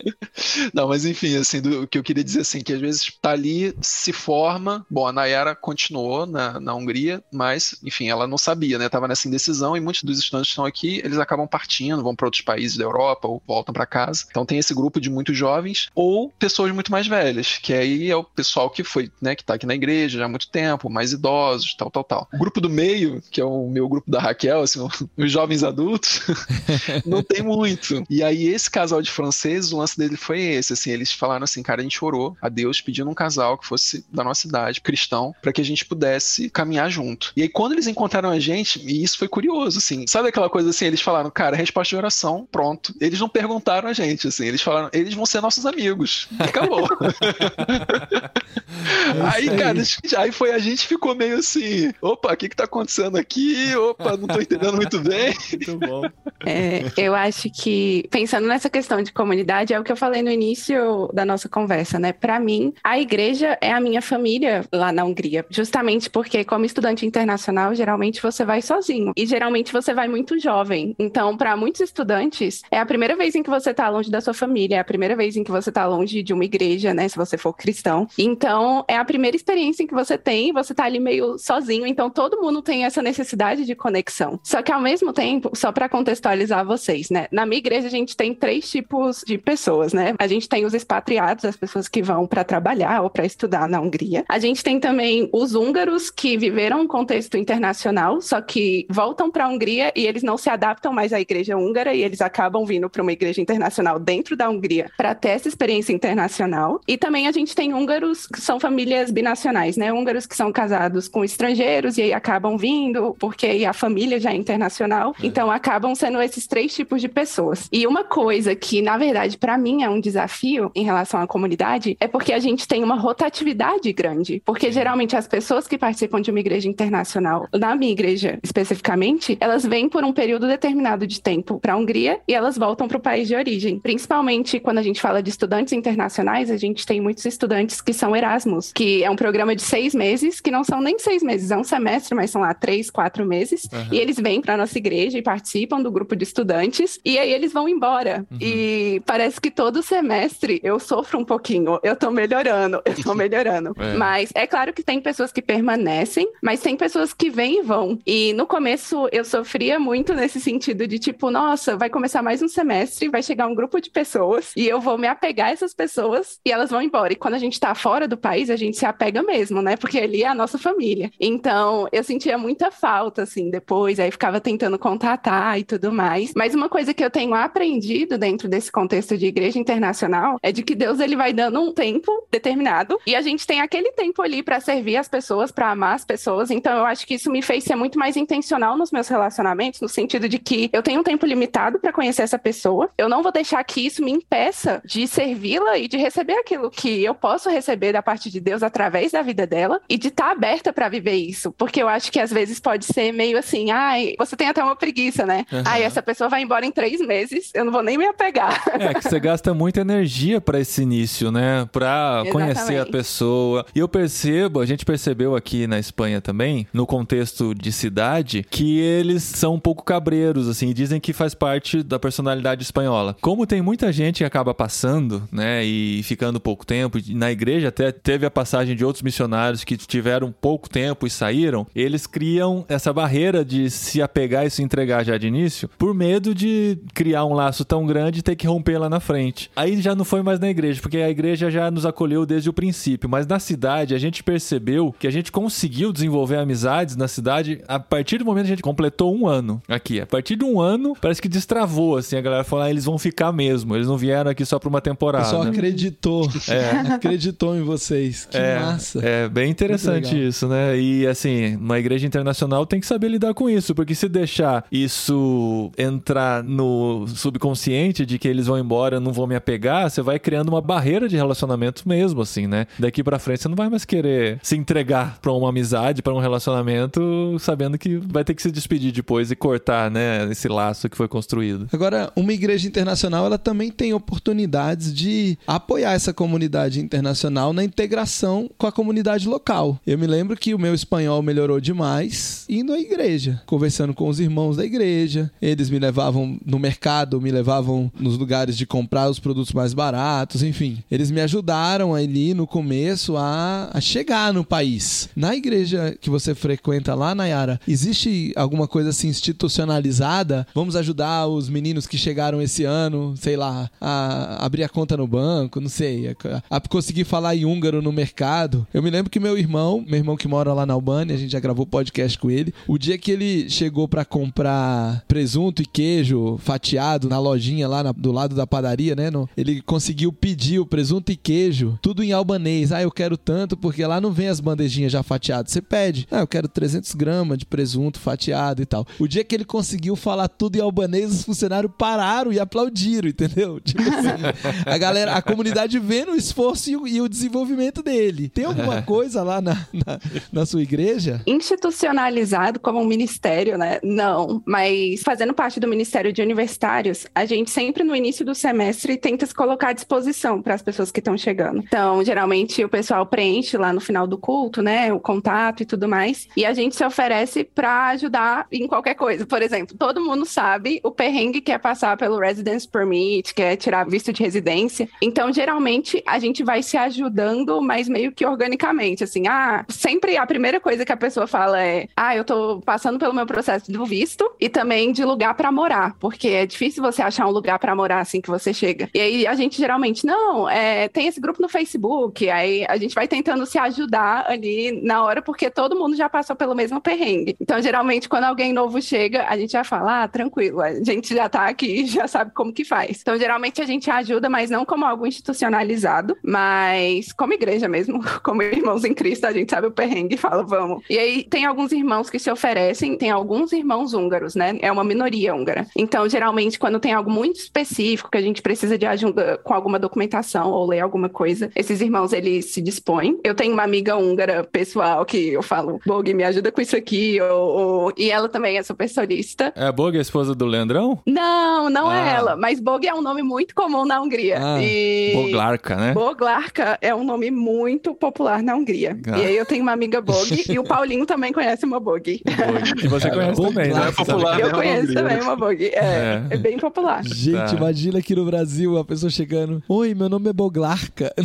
Não, mas enfim, assim, do, o que eu queria dizer assim, que às vezes tá ali, se forma. Bom, a Nayara continuou na, na Hungria, mas, enfim, ela não sabia, né? Tava nessa indecisão e muitos dos estudantes estão aqui, eles acabam partindo, vão para outros países da Europa ou voltam para casa. Então tem esse grupo de muitos jovens ou pessoas muito mais velhas, que aí é o pessoal que foi, né, que tá aqui na igreja já há muito tempo, mais idosos, tal, tal, tal. O grupo do meio, que é o meu grupo da Raquel, assim, [laughs] os jovens adultos, [laughs] não tem muito. E aí esse casal de franceses, o lance dele foi esse, assim, eles falaram assim, cara, a gente orou a Deus pedindo um casal que fosse da nossa idade, cristão, para que a gente pudesse caminhar junto. E aí quando eles encontraram a gente, e isso foi curioso, assim, sabe aquela coisa assim, eles falaram, cara, resposta de oração, pronto. Eles não perguntaram a gente, assim, eles falaram, eles vão ser nossos amigos. E acabou. [laughs] aí, cara, aí foi a gente ficou meio assim, opa, o que que tá acontecendo aqui? Opa, não tô entendendo muito bem. [laughs] Muito bom. É, eu acho que, pensando nessa questão de comunidade, é o que eu falei no início da nossa conversa, né? Para mim, a igreja é a minha família lá na Hungria, justamente porque, como estudante internacional, geralmente você vai sozinho e geralmente você vai muito jovem. Então, para muitos estudantes, é a primeira vez em que você tá longe da sua família, é a primeira vez em que você tá longe de uma igreja, né? Se você for cristão. Então, é a primeira experiência em que você tem, você tá ali meio sozinho. Então, todo mundo tem essa necessidade de conexão. Só que, ao mesmo tempo, só para contextualizar vocês, né? Na minha igreja, a gente tem três tipos de pessoas, né? A gente tem os expatriados, as pessoas que vão para trabalhar ou para estudar na Hungria. A gente tem também os húngaros que viveram um contexto internacional, só que voltam para a Hungria e eles não se adaptam mais à igreja húngara e eles acabam vindo para uma igreja internacional dentro da Hungria para ter essa experiência internacional. E também a gente tem húngaros que são famílias binacionais, né? Húngaros que são casados com estrangeiros e aí acabam vindo porque a família já é internacional. Então acabam sendo esses três tipos de pessoas. E uma coisa que, na verdade, para mim é um desafio em relação à comunidade é porque a gente tem uma rotatividade grande. Porque geralmente as pessoas que participam de uma igreja internacional, na minha igreja especificamente, elas vêm por um período determinado de tempo para a Hungria e elas voltam para o país de origem. Principalmente quando a gente fala de estudantes internacionais, a gente tem muitos estudantes que são Erasmus, que é um programa de seis meses, que não são nem seis meses, é um semestre, mas são lá três, quatro meses. E eles vêm para nossa igreja e participam do grupo de estudantes, e aí eles vão embora. E parece que todo semestre eu sofro um pouquinho, eu tô melhorando, eu tô [laughs] melhorando. É. Mas é claro que tem pessoas que permanecem, mas tem pessoas que vêm e vão. E no começo eu sofria muito nesse sentido de tipo, nossa, vai começar mais um semestre, vai chegar um grupo de pessoas e eu vou me apegar a essas pessoas e elas vão embora. E quando a gente tá fora do país, a gente se apega mesmo, né? Porque ali é a nossa família. Então, eu sentia muita falta, assim, depois, aí ficava tentando contatar e tudo mais. Mas uma coisa que eu tenho aprendido dentro desse contexto de igreja internacional é de que Deus ele vai dando um tempo determinado e a gente tem aquele tempo ali para servir as pessoas, para amar as pessoas. Então, eu acho que isso me fez ser muito mais intencional nos meus relacionamentos, no sentido de que eu tenho um tempo limitado para conhecer essa pessoa. Eu não vou deixar que isso me impeça de servi-la e de receber aquilo que eu posso receber da parte de Deus através da vida dela e de estar aberta para viver isso, porque eu acho que às vezes pode ser meio assim, ai, você tem até uma preguiça, né? Uhum. Ai, essa pessoa vai embora em três meses, eu não vou nem me apegar. É que você gasta muita energia pra esse início, né? Pra conhecer a pessoa. E eu percebo, a gente percebeu aqui na Espanha também, no contexto de cidade, que eles são um pouco cabreiros, assim, e dizem que faz parte da personalidade espanhola. Como tem muita gente que acaba passando, né, e ficando pouco tempo, na igreja até teve a passagem de outros missionários que tiveram pouco tempo e saíram, eles criam essa barreira de se apegar e se entregar já de início, por medo de criar um laço tão grande e ter que romper lá na frente. Aí já não foi mais na igreja, porque a igreja já nos acolheu desde o princípio, mas na cidade a gente percebeu que a gente conseguiu desenvolver amizades na cidade a partir do momento que a gente completou um ano aqui. A partir de um ano, parece que destravou, assim, a galera falou, ah, eles vão ficar mesmo, eles não vieram aqui só pra uma temporada. pessoal acreditou. É. [laughs] Acreditou em vocês. Que é, massa. É bem interessante isso, né? E assim, uma igreja internacional tem que saber lidar com isso, porque se deixar isso entrar no subconsciente de que eles vão embora, eu não vou me apegar, você vai criando uma barreira de relacionamento mesmo, assim, né? Daqui pra frente você não vai mais querer se entregar pra uma amizade, pra um relacionamento, sabendo que vai ter que se despedir depois e cortar cortar, né, esse laço que foi construído. Agora, uma igreja internacional, ela também tem oportunidades de apoiar essa comunidade internacional na integração com a comunidade local. Eu me lembro que o meu espanhol melhorou demais indo à igreja, conversando com os irmãos da igreja. Eles me levavam no mercado, me levavam nos lugares de comprar os produtos mais baratos, enfim. Eles me ajudaram ali no começo a, a chegar no país. Na igreja que você frequenta lá, Nayara, existe alguma coisa assim institucionalizada? Vamos ajudar os meninos que chegaram esse ano, sei lá, a abrir a conta no banco, não sei, a, a conseguir falar em húngaro no mercado. Eu me lembro que meu irmão, meu irmão que mora lá na Albânia, a gente já gravou podcast com ele. O dia que ele chegou para comprar presunto e queijo fatiado na lojinha lá na, do lado da padaria, né? No, ele conseguiu pedir o presunto e queijo, tudo em albanês. Ah, eu quero tanto porque lá não vem as bandejinhas já fatiadas. Você pede, ah, eu quero 300 gramas de presunto fatiado e tal. O dia que ele conseguiu falar tudo em albanês, os funcionários pararam e aplaudiram, entendeu? [laughs] Tipo assim, a galera, a comunidade vendo o esforço e o, e o desenvolvimento dele. Tem alguma [laughs] coisa lá na, na, na sua igreja? Institucionalizado como um ministério, né? Não, mas fazendo parte do Ministério de Universitários, a gente sempre no início do semestre tenta se colocar à disposição para as pessoas que estão chegando. Então, geralmente o pessoal preenche lá no final do culto, né, o contato e tudo mais, e a gente se oferece para ajudar em qualquer coisa. Por exemplo, todo mundo sabe o perrengue que é passar pelo Residence Permit, que é tirar visto de residência. Então, geralmente a gente vai se ajudando, mas meio que organicamente, assim, ah, sempre a primeira coisa que a pessoa fala é: "Ah, eu tô passando pelo meu processo do visto e também de lugar para morar, porque é difícil você achar um lugar para morar assim que você chega". E aí a gente geralmente, não, é, tem esse grupo no Facebook, aí a gente vai tentando se ajudar ali na hora, porque todo mundo já passou pelo mesmo perrengue. Então, geralmente, quando alguém novo chega, a gente já fala, ah, tranquilo, a gente já tá aqui, [laughs] já sabe como que faz. Então, geralmente a gente ajuda, mas não como algo institucionalizado, mas como igreja mesmo, [laughs] como irmãos em Cristo, a gente sabe o perrengue e fala, vamos. E aí tem alguns irmãos que se oferecem, tem alguns irmãos húngaros, né? É uma minoria húngara. Então, geralmente, quando tem algo muito específico que a gente precisa de ajuda com alguma documentação ou ler alguma coisa, esses irmãos eles se dispõem. Eu tenho uma amiga húngara pessoal que eu falo, Bog, me ajuda com isso aqui, ou, ou... e ela também é super solista. É a Bog, a esposa do Leandrão? Não, não é Ah. ela, mas Bog é um nome muito comum na Hungria. Ah, e... Boglarka, né? Boglarka é um nome muito popular na Hungria. Ah. E aí eu tenho uma amiga Bog e o Paulinho também conhece uma Bog. Que você conhece também, né? Popular, Eu né, conheço também uma Bog. É, É. é bem popular. Gente, Tá. imagina aqui no Brasil a pessoa chegando. Oi, meu nome é Boglarka. [laughs]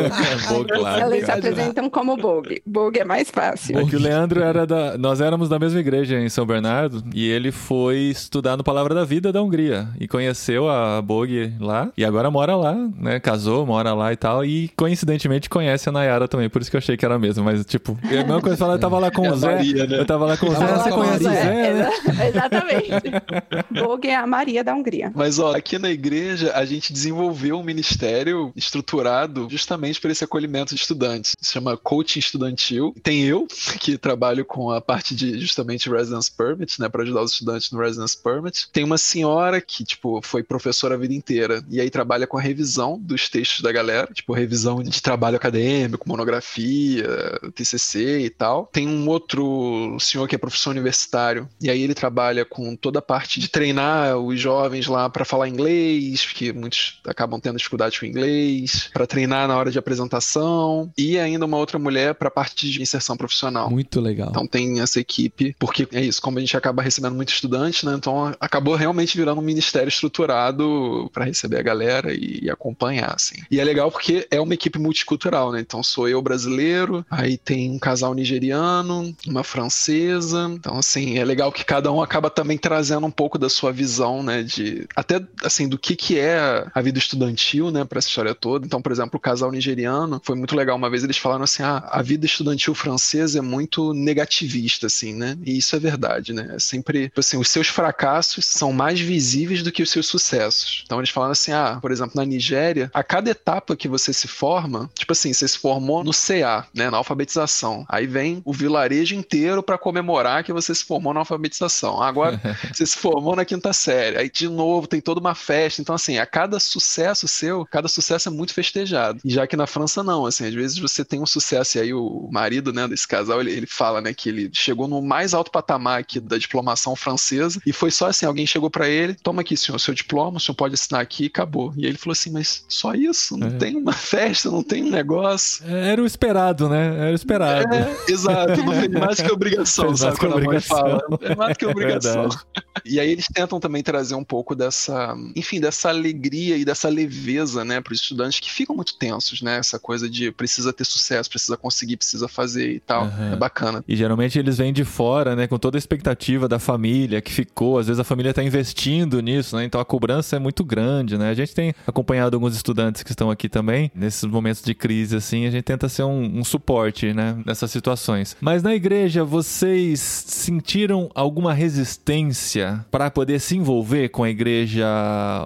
É, Boglarka. Elas se apresentam como Bog. Bog é mais fácil. É que o Leandro era da. Nós éramos da mesma igreja em São Bernardo e ele foi estudar no Palavra da Vida da Hungria e conheceu a Bog lá e agora mora lá, né? Casou, mora lá e tal. E coincidentemente conhece a Nayara também, por isso que eu achei que era a mesma. Mas, tipo, é a mesma coisa falar, eu tava lá com É o Zé. Maria, né? Eu tava lá com o Zé. Você conhece o Maria. Zé, né? Exa- [laughs] Exatamente. Bog é a Maria da Hungria. Mas ó, aqui na igreja a gente desenvolveu um ministério estruturado justamente para esse acolhimento de estudantes. Se chama coaching estudantil. Tem eu, que trabalho com a parte de justamente Residence Permit, né, para ajudar os estudantes no Residence Permit. Tem uma senhora que, tipo, foi professora a vida inteira e aí trabalha com a revisão dos textos da galera, tipo, revisão de trabalho acadêmico, monografia, TCC e tal. Tem um outro senhor que é professor universitário e aí ele trabalha com toda a parte de treinar os jovens lá para falar inglês, porque muitos acabam tendo dificuldade com inglês, para treinar na hora de apresentação e ainda uma outra mulher para a parte de inserção profissional. Muito legal. Então tem essa equipe, porque é isso, como a gente acaba recebendo muito estudante, né? Então acabou realmente virando um ministério estruturado para receber a galera e, e acompanhar, assim. E é legal porque é uma equipe multicultural, né? Então sou eu brasileiro, aí tem um casal nigeriano, uma francesa. Então, assim, é legal que cada um acaba também trazendo um pouco da sua visão, né? De até assim, do que, que é a vida estudantil, né, para essa história toda. Então, por exemplo, o casal nigeriano foi muito legal. Uma vez eles falaram assim: ah, a vida estudantil francesa é muito negativista, assim, né? E isso é verdade, né? Sempre, tipo assim, os seus fracassos são mais visíveis do que os seus sucessos. Então, eles falaram assim: ah, por exemplo, na Nigéria, a cada etapa que você se forma, tipo assim, você se formou no CA, né, na alfabetização. Aí vem o vilarejo inteiro para comemorar que você se formou na alfabetização. Agora, [laughs] você se formou na quinta série. Aí, de novo, tem toda uma festa. Então, assim, a cada sucesso seu, cada sucesso é muito festejado. E já que na França, não. Assim, às vezes você tem um sucesso e aí o marido, né, desse casal, ele, ele fala, né, que ele chegou no mais alto patamar aqui da diplomação francesa. E foi só assim: alguém chegou para ele, toma aqui, senhor, seu diploma, o senhor pode assinar aqui e acabou. E ele falou assim: mas só isso? Não É. tem uma festa, não tem um negócio. Era o esperado, né? Era o esperado. É, exato, não fez mais que obrigação, sabe? mais que Quando a mãe fala. É mais que obrigação. Verdade. E aí eles tentam também trazer um pouco dessa, enfim, dessa alegria e dessa leveza, né, para os estudantes que ficam muito tensos, né? Essa coisa de precisa ter sucesso, precisa conseguir, precisa fazer e tal. Aham. É bacana. E geralmente eles vêm de fora, né? Com toda a expectativa da família que ficou. Às vezes a família está investindo nisso, né? Então a cobrança é muito grande, né? A gente tem acompanhado alguns estudantes que estão aqui também. Nesses momentos de crise, assim, a gente tenta ser um, um suporte, né? Nessas situações. Mas na igreja, vocês sentiram alguma resistência para poder se envolver com a igreja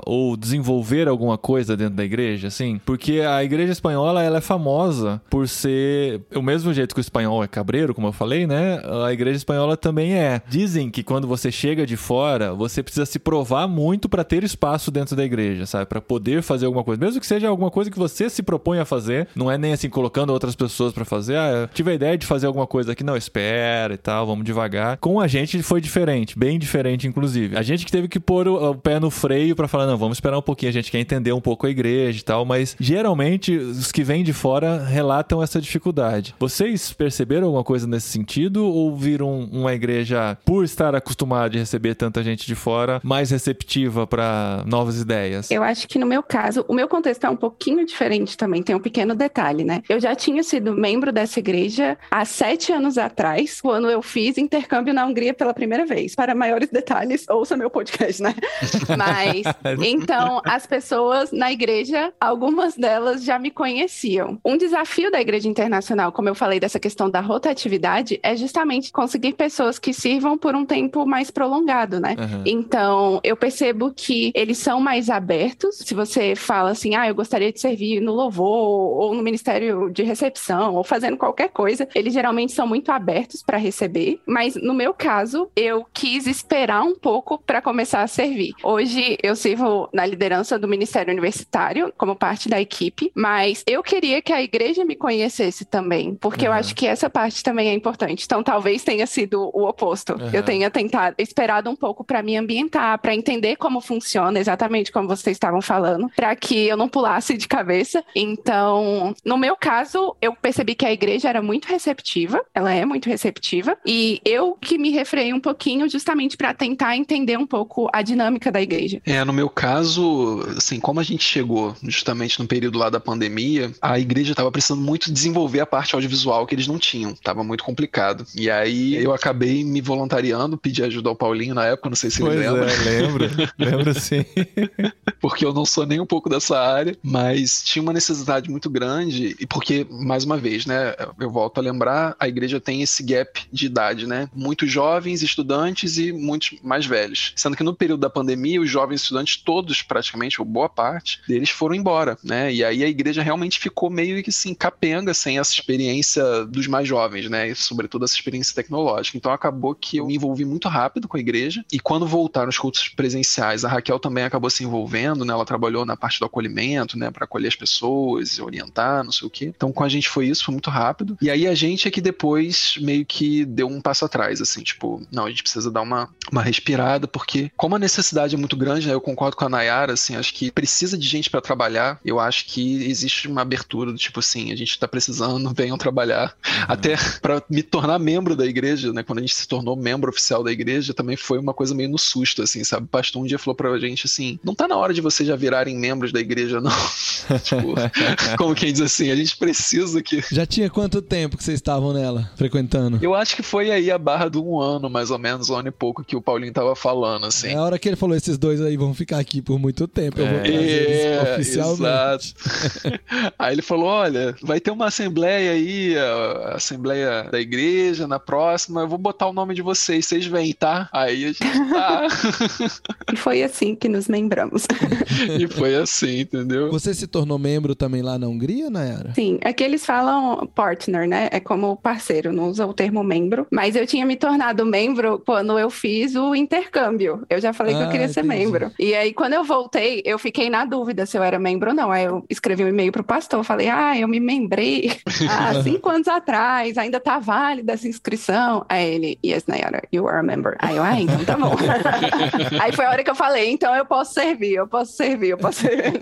ou desenvolver alguma coisa dentro da igreja, assim? Porque a igreja espanhola, ela é famosa por ser o mesmo jeito que o espanhol é cabreiro, como eu falei, né? A igreja espanhola também é. Dizem que quando você chega de fora, você precisa se provar muito para ter espaço dentro da igreja, sabe? Para poder fazer alguma coisa, mesmo que seja alguma coisa que você se propõe a fazer, não é nem assim colocando outras pessoas para fazer. Ah, eu tive a ideia de fazer alguma coisa aqui, não, espera e tal, vamos devagar. Com a gente foi diferente, bem diferente inclusive. A gente que teve que pôr o, o pé no freio para falar, não, vamos esperar um pouquinho, a gente quer entender um pouco a igreja e tal, mas geralmente os que vêm de fora relatam essa dificuldade. Vocês perceberam alguma coisa nesse sentido ou viram uma igreja, por estar acostumada a receber tanta gente de fora, mais receptiva para novas ideias? Eu acho que no meu caso, o meu contexto é um pouquinho diferente também, tem um pequeno detalhe, né? Eu já tinha sido membro dessa igreja há sete anos atrás, quando eu fiz intercâmbio na Hungria pela primeira vez. Para maiores detalhes, ouça meu podcast, né? [laughs] Mas, então, as pessoas na igreja, algumas delas já me conheciam. Um desafio da igreja internacional, como eu falei dessa questão da rotatividade, é justamente conseguir pessoas que sirvam por um tempo mais prolongado, né? Aham. Então, eu percebo que eles são mais abertos. Se você fala assim, ah, eu gostaria de servir no louvor ou no ministério de recepção ou fazendo qualquer coisa, eles geralmente são muito abertos para receber. Mas no meu caso, eu quis esperar um pouco para começar a servir. Hoje eu sirvo na liderança do ministério universitário como parte da equipe, mas eu queria que a igreja me conhecesse também, porque eu Aham. acho que essa parte também é importante. Então, talvez tenha sido o oposto. Aham. Eu tenha tentado, esperado um pouco para me ambientar, para entender como funciona, exatamente como vocês estavam falando, para que eu não pulasse de cabeça. Então, no meu caso, eu percebi que a igreja era muito receptiva, ela é muito receptiva, e eu que me refrei um pouquinho justamente para tentar entender um pouco a dinâmica da igreja. É, no meu caso, assim, como a gente chegou justamente no período lá da pandemia, a igreja estava precisando muito desenvolver a parte audiovisual que eles não tinham. Tava muito complicado. E aí eu acabei me voluntariando, pedi ajuda ao Paulinho na época, não sei se Pois ele lembra. [laughs] é, lembro. lembro sim. [laughs] porque eu não sou nem um pouco dessa área, mas tinha uma necessidade muito grande, e porque, mais uma vez, né, eu volto a lembrar, a igreja tem esse gap de idade, né? Muitos jovens estudantes e muitos mais velhos. Sendo que no período da pandemia, os jovens estudantes, todos praticamente, ou boa parte deles foram embora, né? E aí a igreja realmente ficou meio que assim, capenga sem essa experiência dos mais jovens, né? E sobretudo essa experiência tecnológica. Então acabou que eu me envolvi muito rápido com a igreja, e quando voltaram os cultos presenciais, a Raquel também acabou se envolvendo, né? Ela trabalhou na parte do acolhimento, né? Para acolher as pessoas, orientar, não sei o quê. Então com a gente foi isso, foi muito rápido. E aí a gente é que depois meio que deu um passo atrás, assim, tipo, não, a gente precisa dar uma, uma respirada, porque como a necessidade é muito grande, né? Eu concordo com a Nayara, assim, acho que precisa de gente para trabalhar. Eu acho que existe uma abertura do tipo assim, a gente tá precisando, [laughs] venham trabalhar. Até para me tornar membro da igreja, né? Quando a gente se tornou membro oficial da igreja, também foi uma coisa meio no susto, assim, sabe? O pastor um dia falou pra gente assim: não tá na hora de vocês já virarem membros da igreja, não. [laughs] tipo, [laughs] como quem diz assim, a gente precisa que. Já tinha quanto tempo que vocês estavam nela, frequentando? Eu acho que foi aí a barra do um ano, mais ou menos, um ano e pouco que o Paulinho tava falando, assim. É a hora que ele falou, esses dois aí vão ficar aqui por muito tempo, eu vou É, trazer eles É, oficialmente. exato. [laughs] aí ele falou: olha, vai ter uma assembleia aí, a assembleia da igreja na próxima, eu vou botar o nome de vocês, vocês vêm, tá? Aí a gente tá. [laughs] E foi assim que nos membramos. [laughs] e foi assim, entendeu? Você se tornou membro também lá na Hungria, Nayara? Sim, aqui eles falam partner, né? É como parceiro, não usa o termo membro. Mas eu tinha me tornado membro quando eu fiz o intercâmbio. Eu já falei que Ah, eu queria ser entendi. membro. E aí, quando eu voltei, eu fiquei na dúvida se eu era membro ou não. Aí eu escrevi um e-mail pro pastor, falei, ah, eu me membrei [laughs] há cinco anos atrás, ainda tá válida essa inscrição. Aí ele, yes, Nayara, you are a member. Aí eu, ah, então tá bom. [laughs] Aí foi a hora que eu falei, então eu posso servir, eu posso servir, eu posso servir.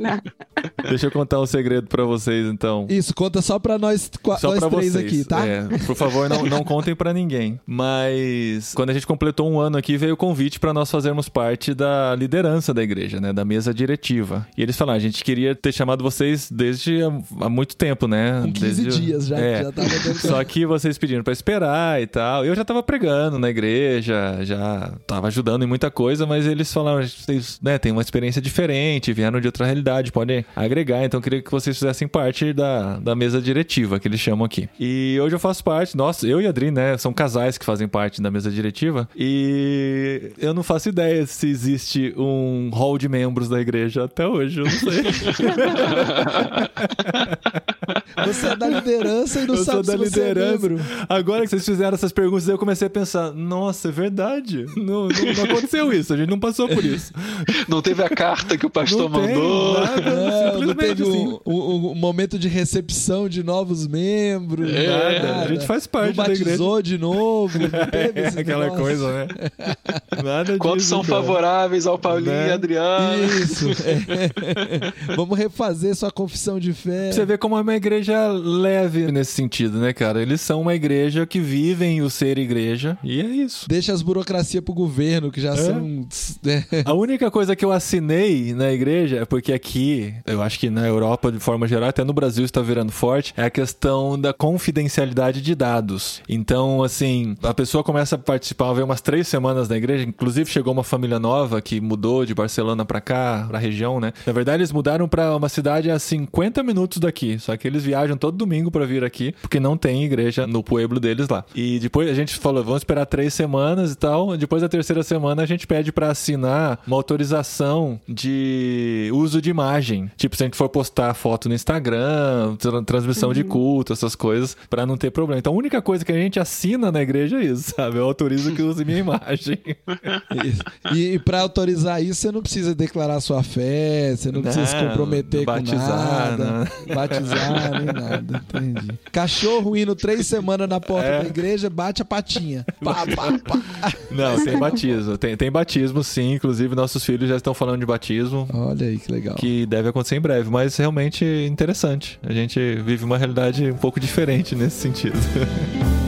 Não, [laughs] não. Deixa eu contar um segredo pra vocês, então. Isso, conta só pra nós, Só nós pra três vocês. aqui, tá? É, por favor, não, não [laughs] contem pra ninguém. Mas quando a gente completou um ano aqui, veio o convite pra nós fazermos parte da liderança da igreja, né? Da mesa diretiva. E eles falaram, a gente queria ter chamado vocês desde há, muito tempo, né? Com 15 Desde- dias já, É. já tava dando Só que vocês pediram pra esperar e tal. Eu já tava pregando na igreja, já tava ajudando em muita coisa, mas eles falaram, vocês né, têm uma experiência diferente, vieram de outra realidade, podem agregar. Então eu queria que vocês fizessem parte da, da mesa diretiva, que eles chamam aqui. E hoje eu faço parte, nossa, eu e a Adri, né, são casais que fazem parte da mesa diretiva. E eu não faço ideia se existe um hall de membros da igreja até hoje, eu não sei. [laughs] Você é da liderança e não eu sabe sou da é liderança. membro. Agora que vocês fizeram essas perguntas, eu comecei a pensar: nossa, é verdade. Não, não- não aconteceu isso, a gente não passou por isso. [laughs] Não teve a carta que o pastor não mandou. nada, Não, não simplesmente teve assim. um, um- um momento de recepção de novos membros. Nada, nada. a gente faz parte não da igreja. batizou de novo, não teve [laughs] esse Aquela negócio. coisa, né? Nada Quantos disso, são cara. favoráveis ao Paulinho Né? e Adriano? Isso. é. [laughs] Vamos refazer sua confissão de fé. Você vê como é uma igreja leve nesse sentido, né, cara? Eles são uma igreja que vivem o ser igreja e é isso. Deixa as burocracias pro governo, que já É. são. é, A única coisa que eu assinei na igreja é porque aqui, eu acho que na Europa, de forma geral, até no Brasil está virando forte, é a questão da confidencialidade de dados. Então, assim, a pessoa começa a participar, vem umas três semanas na igreja, inclusive chegou uma família nova que mudou de Barcelona pra cá, pra região, né? Na verdade, eles mudaram pra uma cidade a 50 minutos daqui, só que eles viajam todo domingo pra vir aqui, porque não tem igreja no pueblo deles lá. E depois a gente falou, vamos esperar três semanas e tal. Depois da terceira semana a gente pede pra assinar uma autorização de uso de imagem. Tipo, se a gente for postar foto no Instagram, tra- transmissão de culto, essas coisas, pra não ter problema. Então a única coisa que a gente assina na igreja é isso, sabe? Eu autorizo que use minha imagem. Isso. [laughs] E, e pra autorizar isso, você não precisa declarar sua fé, você não, precisa se Não, comprometer batizar, com nada. Batizar, nem nada. Entendi. Cachorro indo três semanas na porta É. da igreja, bate a patinha. [laughs] Pá, pá, pá. Não, tem [laughs] batismo. Tem, tem batismo, sim. Inclusive, nossos filhos já estão falando de batismo. Olha aí que legal. que deve acontecer em breve, mas realmente interessante. A gente vive uma realidade um pouco diferente nesse sentido. [laughs]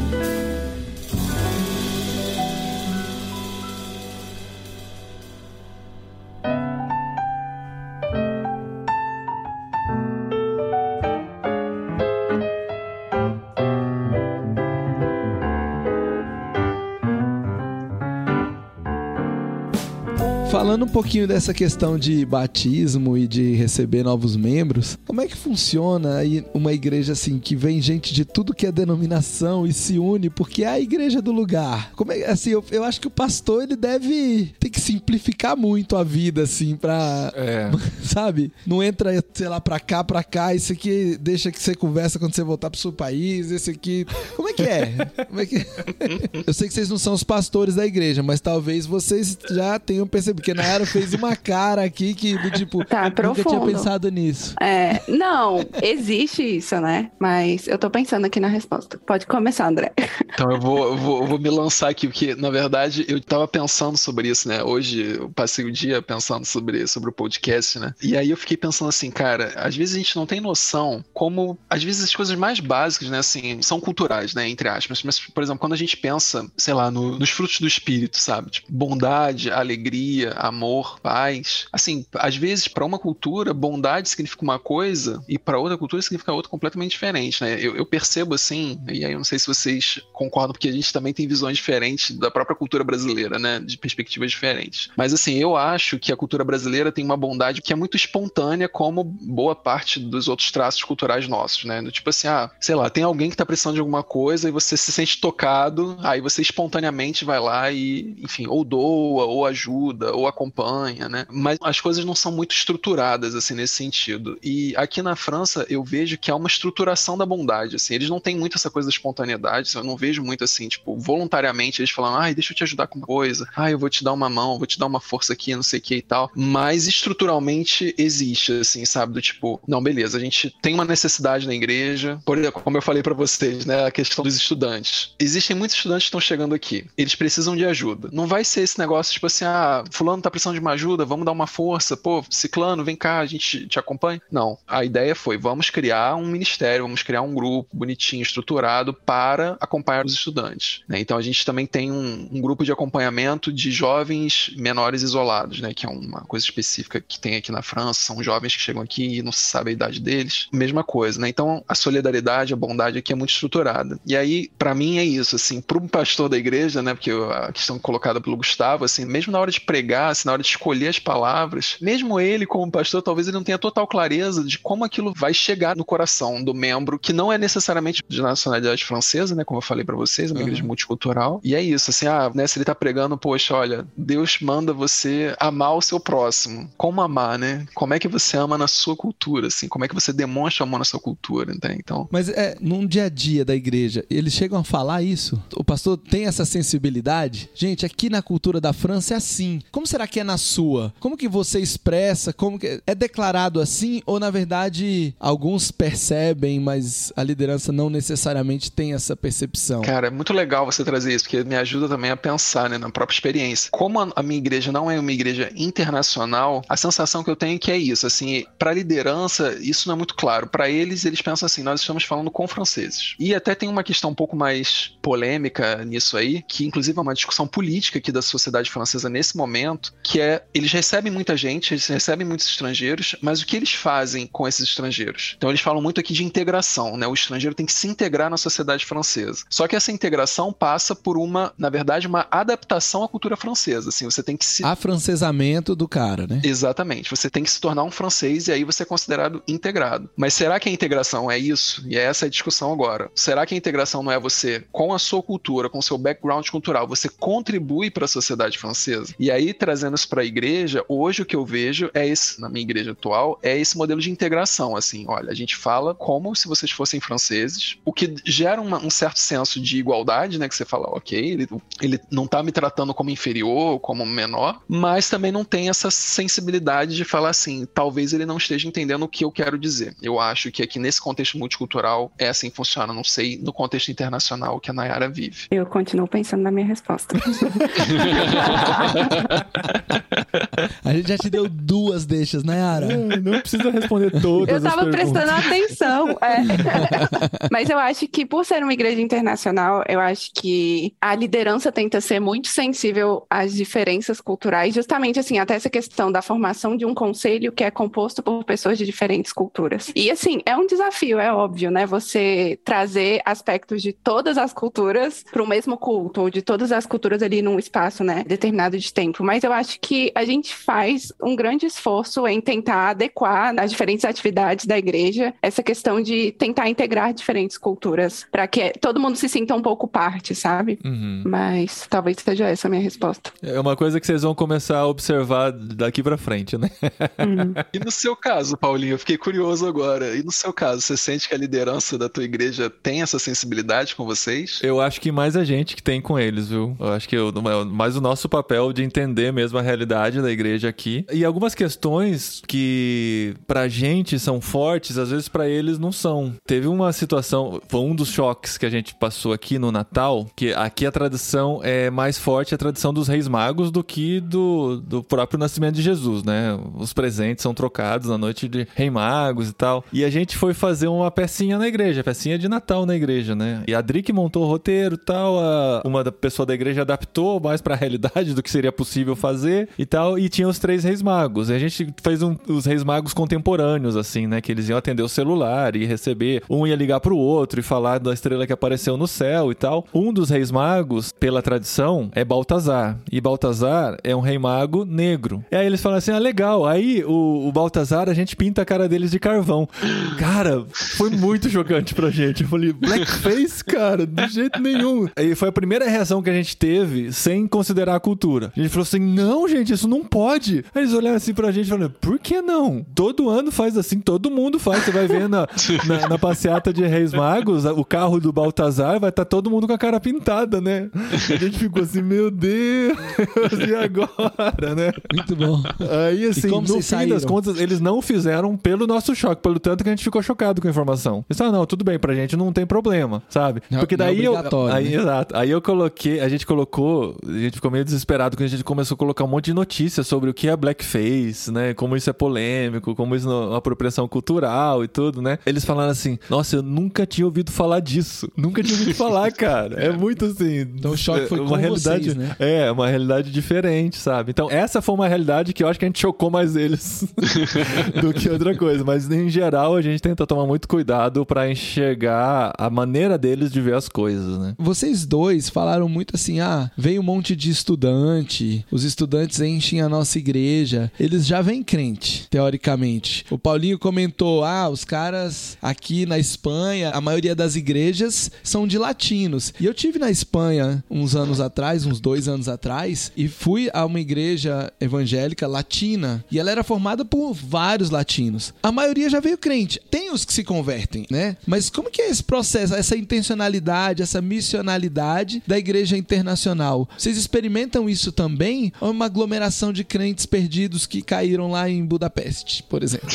Falando um pouquinho dessa questão de batismo e de receber novos membros, como é que funciona aí uma igreja assim que vem gente de tudo que é denominação e se une porque é a igreja do lugar? Como é assim, eu, eu acho que o pastor ele deve ter que simplificar muito a vida assim pra É. [laughs] sabe? Não entra, sei lá, pra cá, pra cá, isso aqui deixa que você conversa quando você voltar pro seu país, esse aqui. Como é que é? Como é que... [laughs] Eu sei que vocês não são os pastores da igreja, mas talvez vocês já tenham percebido, porque Nayara fez uma cara aqui que, do tipo, Tá nunca tinha pensado nisso. É, não, existe isso, né? Mas eu tô pensando aqui na resposta. Pode começar, André. Então eu vou, eu vou, eu vou me lançar aqui, porque na verdade eu tava pensando sobre isso, né? Hoje eu passei o dia pensando sobre, sobre o podcast, né? E aí eu fiquei pensando assim, cara, às vezes a gente não tem noção como, às vezes as coisas mais básicas, né, assim, são culturais, né, entre aspas. Mas, por exemplo, quando a gente pensa, sei lá, no- nos frutos do espírito, sabe? Tipo, bondade, alegria, amor, paz. Assim, às vezes para uma cultura, bondade significa uma coisa e para outra cultura significa outra completamente diferente, né? Eu, eu percebo assim, e aí eu não sei se vocês concordam, porque a gente também tem visões diferentes da própria cultura brasileira, né? De perspectivas diferentes. Mas assim, eu acho que a cultura brasileira tem uma bondade que é muito espontânea, como boa parte dos outros traços culturais nossos, né? Tipo assim, ah, sei lá, tem alguém que tá precisando de alguma coisa e você se sente tocado, aí você espontaneamente vai lá e, enfim, ou doa, ou ajuda, ou acompanha, né? Mas as coisas não são muito estruturadas, assim, nesse sentido. E aqui na França, eu vejo que há uma estruturação da bondade, assim. Eles não têm muito essa coisa da espontaneidade, eu não vejo muito, assim, tipo, voluntariamente eles falando, ai, deixa eu te ajudar com uma coisa, ai, eu vou te dar uma mão, vou te dar uma força aqui, não sei o que e tal. Mas estruturalmente existe, assim, sabe? Do tipo, não, beleza, a gente tem uma necessidade na igreja, por exemplo, como eu falei para vocês, né, a questão dos estudantes. Existem muitos estudantes que estão chegando aqui, eles precisam de ajuda. Não vai ser esse negócio, tipo assim, ah, fulano tá precisando de uma ajuda, vamos dar uma força, pô, ciclano, vem cá, a gente te acompanha. Não, a ideia foi, vamos criar um ministério, vamos criar um grupo bonitinho, estruturado para acompanhar os estudantes. Né? Então a gente também tem um, um, grupo de acompanhamento de jovens menores isolados, né? que é uma coisa específica que tem aqui na França, são jovens que chegam aqui e não se sabe a idade deles. Mesma coisa, né? Então a solidariedade, a bondade aqui é muito estruturada. E aí, para mim é isso, assim, para um pastor da igreja, né? Porque a questão colocada pelo Gustavo, assim, mesmo na hora de pregar, assim, na hora de escolher as palavras, mesmo ele como pastor, talvez ele não tenha total clareza de como aquilo vai chegar no coração do membro que não é necessariamente de nacionalidade francesa, né? Como eu falei para vocês, é uma uhum. igreja multicultural. E é isso, assim, ah, né? Se ele tá pregando, poxa, olha, Deus manda você amar o seu próximo. Como amar, né? Como é que você ama na sua cultura, assim? Como é que você demonstra amor na sua cultura, né? Então. Mas é, num dia a dia da igreja, eles chegam a falar isso? O pastor tem essa sensibilidade? Gente, aqui na cultura da França é assim. Como será que é na sua? Como que você expressa? Como que é declarado assim ou na verdade alguns percebem, mas a liderança não necessariamente tem essa percepção? Cara, é muito legal você trazer isso, porque me ajuda também a pensar, né, na própria experiência. Como a minha igreja não é uma igreja internacional, a sensação que eu tenho é que é isso, assim, para liderança, isso não é muito claro. Para eles, eles pensam assim, nós estamos falando com franceses. E até tem uma questão um pouco mais polêmica nisso aí, que inclusive é uma discussão política aqui da sociedade francesa nesse momento, que é eles recebem muita gente, eles recebem muitos estrangeiros, mas o que eles fazem com esses estrangeiros? Então eles falam muito aqui de integração, né? O estrangeiro tem que se integrar na sociedade francesa. Só que essa integração passa por uma, na verdade, uma adaptação à cultura francesa, assim, você tem que se afrancesamento do cara, né? Exatamente. Você tem que se tornar um francês e aí você é considerado integrado. Mas será que a integração é isso? E é essa a discussão agora. Será que a integração não é você com a sua cultura, com o seu background cultural, você contribui para a sociedade francesa? E aí trazendo isso para a igreja, hoje o que eu vejo é esse, na minha igreja atual, é esse modelo de integração, assim, olha, a gente fala como se vocês fossem franceses, o que gera uma, um certo senso de igualdade, né, que você fala, ok, ele, ele não tá me tratando como inferior, como menor, mas também não tem essa sensibilidade de falar assim, talvez ele não esteja entendendo o que eu quero dizer. Eu acho que aqui nesse contexto multicultural é assim que funciona, não sei no contexto internacional que a Nayara vive. Eu continuo pensando na minha resposta. [laughs] [laughs] a gente já te deu duas deixas, Nayara. não precisa responder todas. Eu tava prestando atenção. É. [laughs] Mas eu acho que por ser uma igreja internacional, eu acho que a liderança tenta ser muito sensível às diferenças culturais, justamente assim, até essa questão da formação de um conselho que é composto por pessoas de diferentes culturas. E assim, é um desafio, é óbvio, né? Você trazer aspectos de todas as culturas para o mesmo culto, ou de todas as culturas ali num espaço, né, determinado de tempo. Mas eu acho que a gente faz um grande esforço em tentar adequar nas diferentes atividades da igreja essa questão de tentar integrar diferentes culturas para que todo mundo se sinta um pouco parte, sabe? Uhum. Mas talvez seja essa a minha resposta. É uma coisa que vocês vão começar a observar daqui para frente, né? Uhum. [laughs] e no seu caso, Paulinho, eu fiquei curioso agora. E no seu caso, você sente que a liderança da tua igreja tem essa sensibilidade com vocês? Eu acho que mais a gente que tem com eles, viu? Eu acho que eu, mais o nosso papel de entender mesmo a realidade da igreja aqui. E algumas questões que pra gente são fortes, às vezes para eles não são. Teve uma situação, foi um dos choques que a gente passou aqui no Natal, que aqui a tradição é mais forte a tradição dos reis magos do que do, do próprio nascimento de Jesus, né? Os presentes são trocados na noite de rei magos e tal. E a gente foi fazer uma pecinha na igreja, pecinha de Natal na igreja, né? E a Drick montou o roteiro e tal, a, uma pessoa da igreja adaptou mais para realidade do que seria possível fazer e tal, e tinha os três reis magos. E a gente fez um, os reis magos contemporâneos, assim, né? Que eles iam atender o celular e receber, um ia ligar pro outro e falar da estrela que apareceu no céu e tal. Um dos reis magos, pela tradição, é Baltazar. E Baltazar é um rei mago negro. E aí eles falam assim: ah, legal. Aí o, o Baltazar, a gente pinta a cara deles de carvão. Cara, foi muito chocante pra gente. Eu falei, blackface, cara, de jeito nenhum. E foi a primeira reação que a gente teve sem considerar a cultura. A gente falou assim: não, gente, isso não pode. Aí eles olharam assim pra gente e falaram, por que não? Todo ano faz assim, todo mundo faz. Você vai ver na, na, na passeata de Reis Magos, o carro do Baltazar vai estar todo mundo com a cara pintada, né? A gente ficou assim, meu Deus, e agora, né? Muito bom. Aí, assim, como no fim saíram? das contas, eles não fizeram pelo nosso choque, pelo tanto que a gente ficou chocado com a informação. Eles falaram, não, tudo bem, pra gente não tem problema, sabe? Não- Porque não é daí eu. obrigatório, Aí, né? exato. Aí eu coloquei, a gente colocou, a gente ficou meio desesperado quando a gente começou a colocar um monte de notícias sobre o que é blackface, né? Como isso é polêmico, como isso é uma apropriação cultural e tudo, né? Eles falaram assim, nossa, eu nunca tinha ouvido falar disso. Nunca tinha ouvido falar, cara. É muito assim. Então o choque foi uma realidade, vocês, né? É, uma realidade diferente, sabe? Então, essa foi uma realidade que eu acho que a gente chocou mais eles [laughs] do que outra coisa. Mas, em geral, a gente tenta tomar muito cuidado pra enxergar a maneira deles de ver as coisas, né? Vocês dois falaram muito assim: ah, veio um monte de estudante, os estudantes enchem a nossa igreja. Eles já vêm crente, teoricamente. O Paulinho comentou: ah, os caras aqui na Espanha, a maioria das igrejas são de latinos. E eu tive na Espanha uns anos atrás, uns dois anos atrás, e fui a uma igreja evangélica latina. E ela era formada por vários latinos. A maioria já veio crente. Tem os que se convertem, né? Mas como que é esse processo, essa intencionalidade, essa missionalidade da igreja internacional? Vocês experimentam isso também? Ou uma aglomeração de crentes perdidos que caíram lá em Budapeste, por exemplo?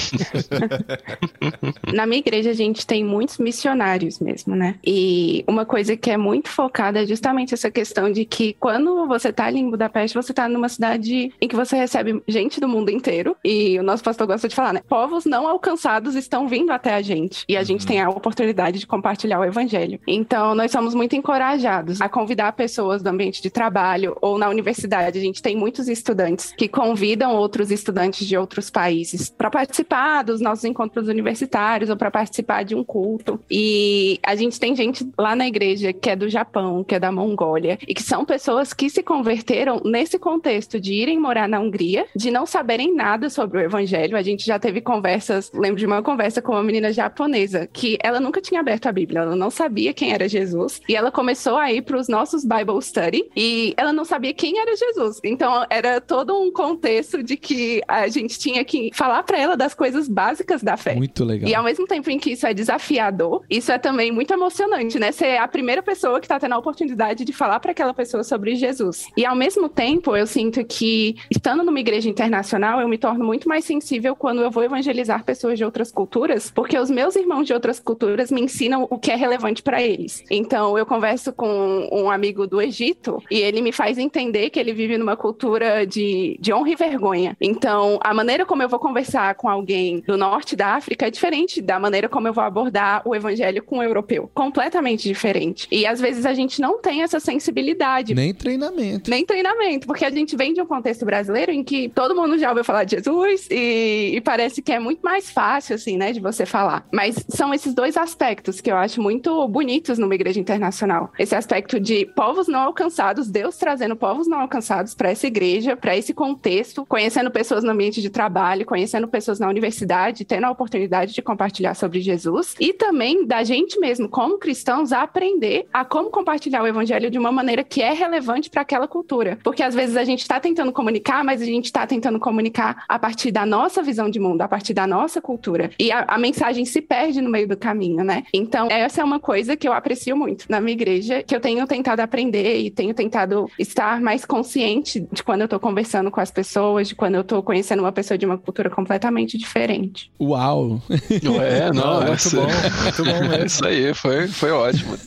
[laughs] Na minha igreja, a gente tem muitos missionários mesmo, né? E uma coisa que é muito focada é justamente essa questão de que quando você tá ali em Budapeste, você tá numa cidade em que você recebe gente do mundo inteiro. E o nosso pastor gosta de falar, né? Povos não alcançados estão vindo até a gente. E a gente tem a oportunidade de compartilhar o evangelho. Então, nós somos muito encorajados a convidar pessoas do ambiente de trabalho ou na universidade. A gente tem muitos estudantes que convidam outros estudantes de outros países para participar dos nossos encontros universitários ou para participar de um culto. E a gente tem gente lá na igreja que é do Japão, que é da Mongólia, e que são pessoas que se converteram nesse contexto de irem morar na Hungria, de não saberem nada sobre o evangelho. A gente já teve conversas, lembro de uma conversa com uma menina japonesa que ela nunca tinha aberto a Bíblia, ela não sabia quem era Jesus, e ela começou a ir para os nossos Bible Study e ela não sabia quem era Jesus. Então era todo um contexto de que a gente tinha que falar para ela das coisas básicas da fé. Muito legal. E ao mesmo tempo em que isso é desafiador, isso é também muito emocionante, né? Ser a primeira pessoa que tá tendo a oportunidade de falar para aquela pessoa sobre Jesus. E ao mesmo tempo, eu sinto que estando numa igreja internacional, eu me torno muito mais sensível quando eu vou evangelizar pessoas de outras culturas, porque os meus irmãos de outras culturas me ensinam o que é relevante para eles. Então, eu converso com um amigo do Egito e ele me faz entender que ele vive numa cultura de, de honra e vergonha. Então, a maneira como eu vou conversar com alguém do norte da África é diferente da maneira como eu vou abordar o evangelho com o europeu. Completamente diferente. E às vezes a gente não tem essa sensibilidade. Nem treinamento. Nem treinamento, porque a gente vem de um contexto brasileiro em que todo mundo já ouviu falar de Jesus e, e parece que é muito mais fácil, assim, né, de você falar. Mas são esses dois aspectos que eu acho muito bonitos numa igreja internacional. Esse aspecto de povos não alcançados, Deus trazendo povos não alcançados para essa igreja, para esse contexto, conhecendo pessoas no ambiente de trabalho, conhecendo pessoas na universidade, tendo a oportunidade de compartilhar sobre Jesus e também da gente mesmo, como cristãos, a aprender a como compartilhar o evangelho de uma maneira que é relevante para aquela cultura. Porque às vezes a gente está tentando comunicar, mas a gente está tentando comunicar a partir da nossa visão de mundo, a partir da nossa cultura. E a, a mensagem se perde no meio do caminho, né? Então, essa é uma coisa que eu aprecio muito na minha igreja, que eu tenho tentado aprender e tenho tentado estar mais consciente de quando eu tô conversando com as pessoas, de quando eu tô conhecendo uma pessoa de uma cultura completamente diferente. Uau! É, não, Não, é [laughs] muito bom, muito bom [laughs] mesmo. É isso aí, foi, foi ótimo.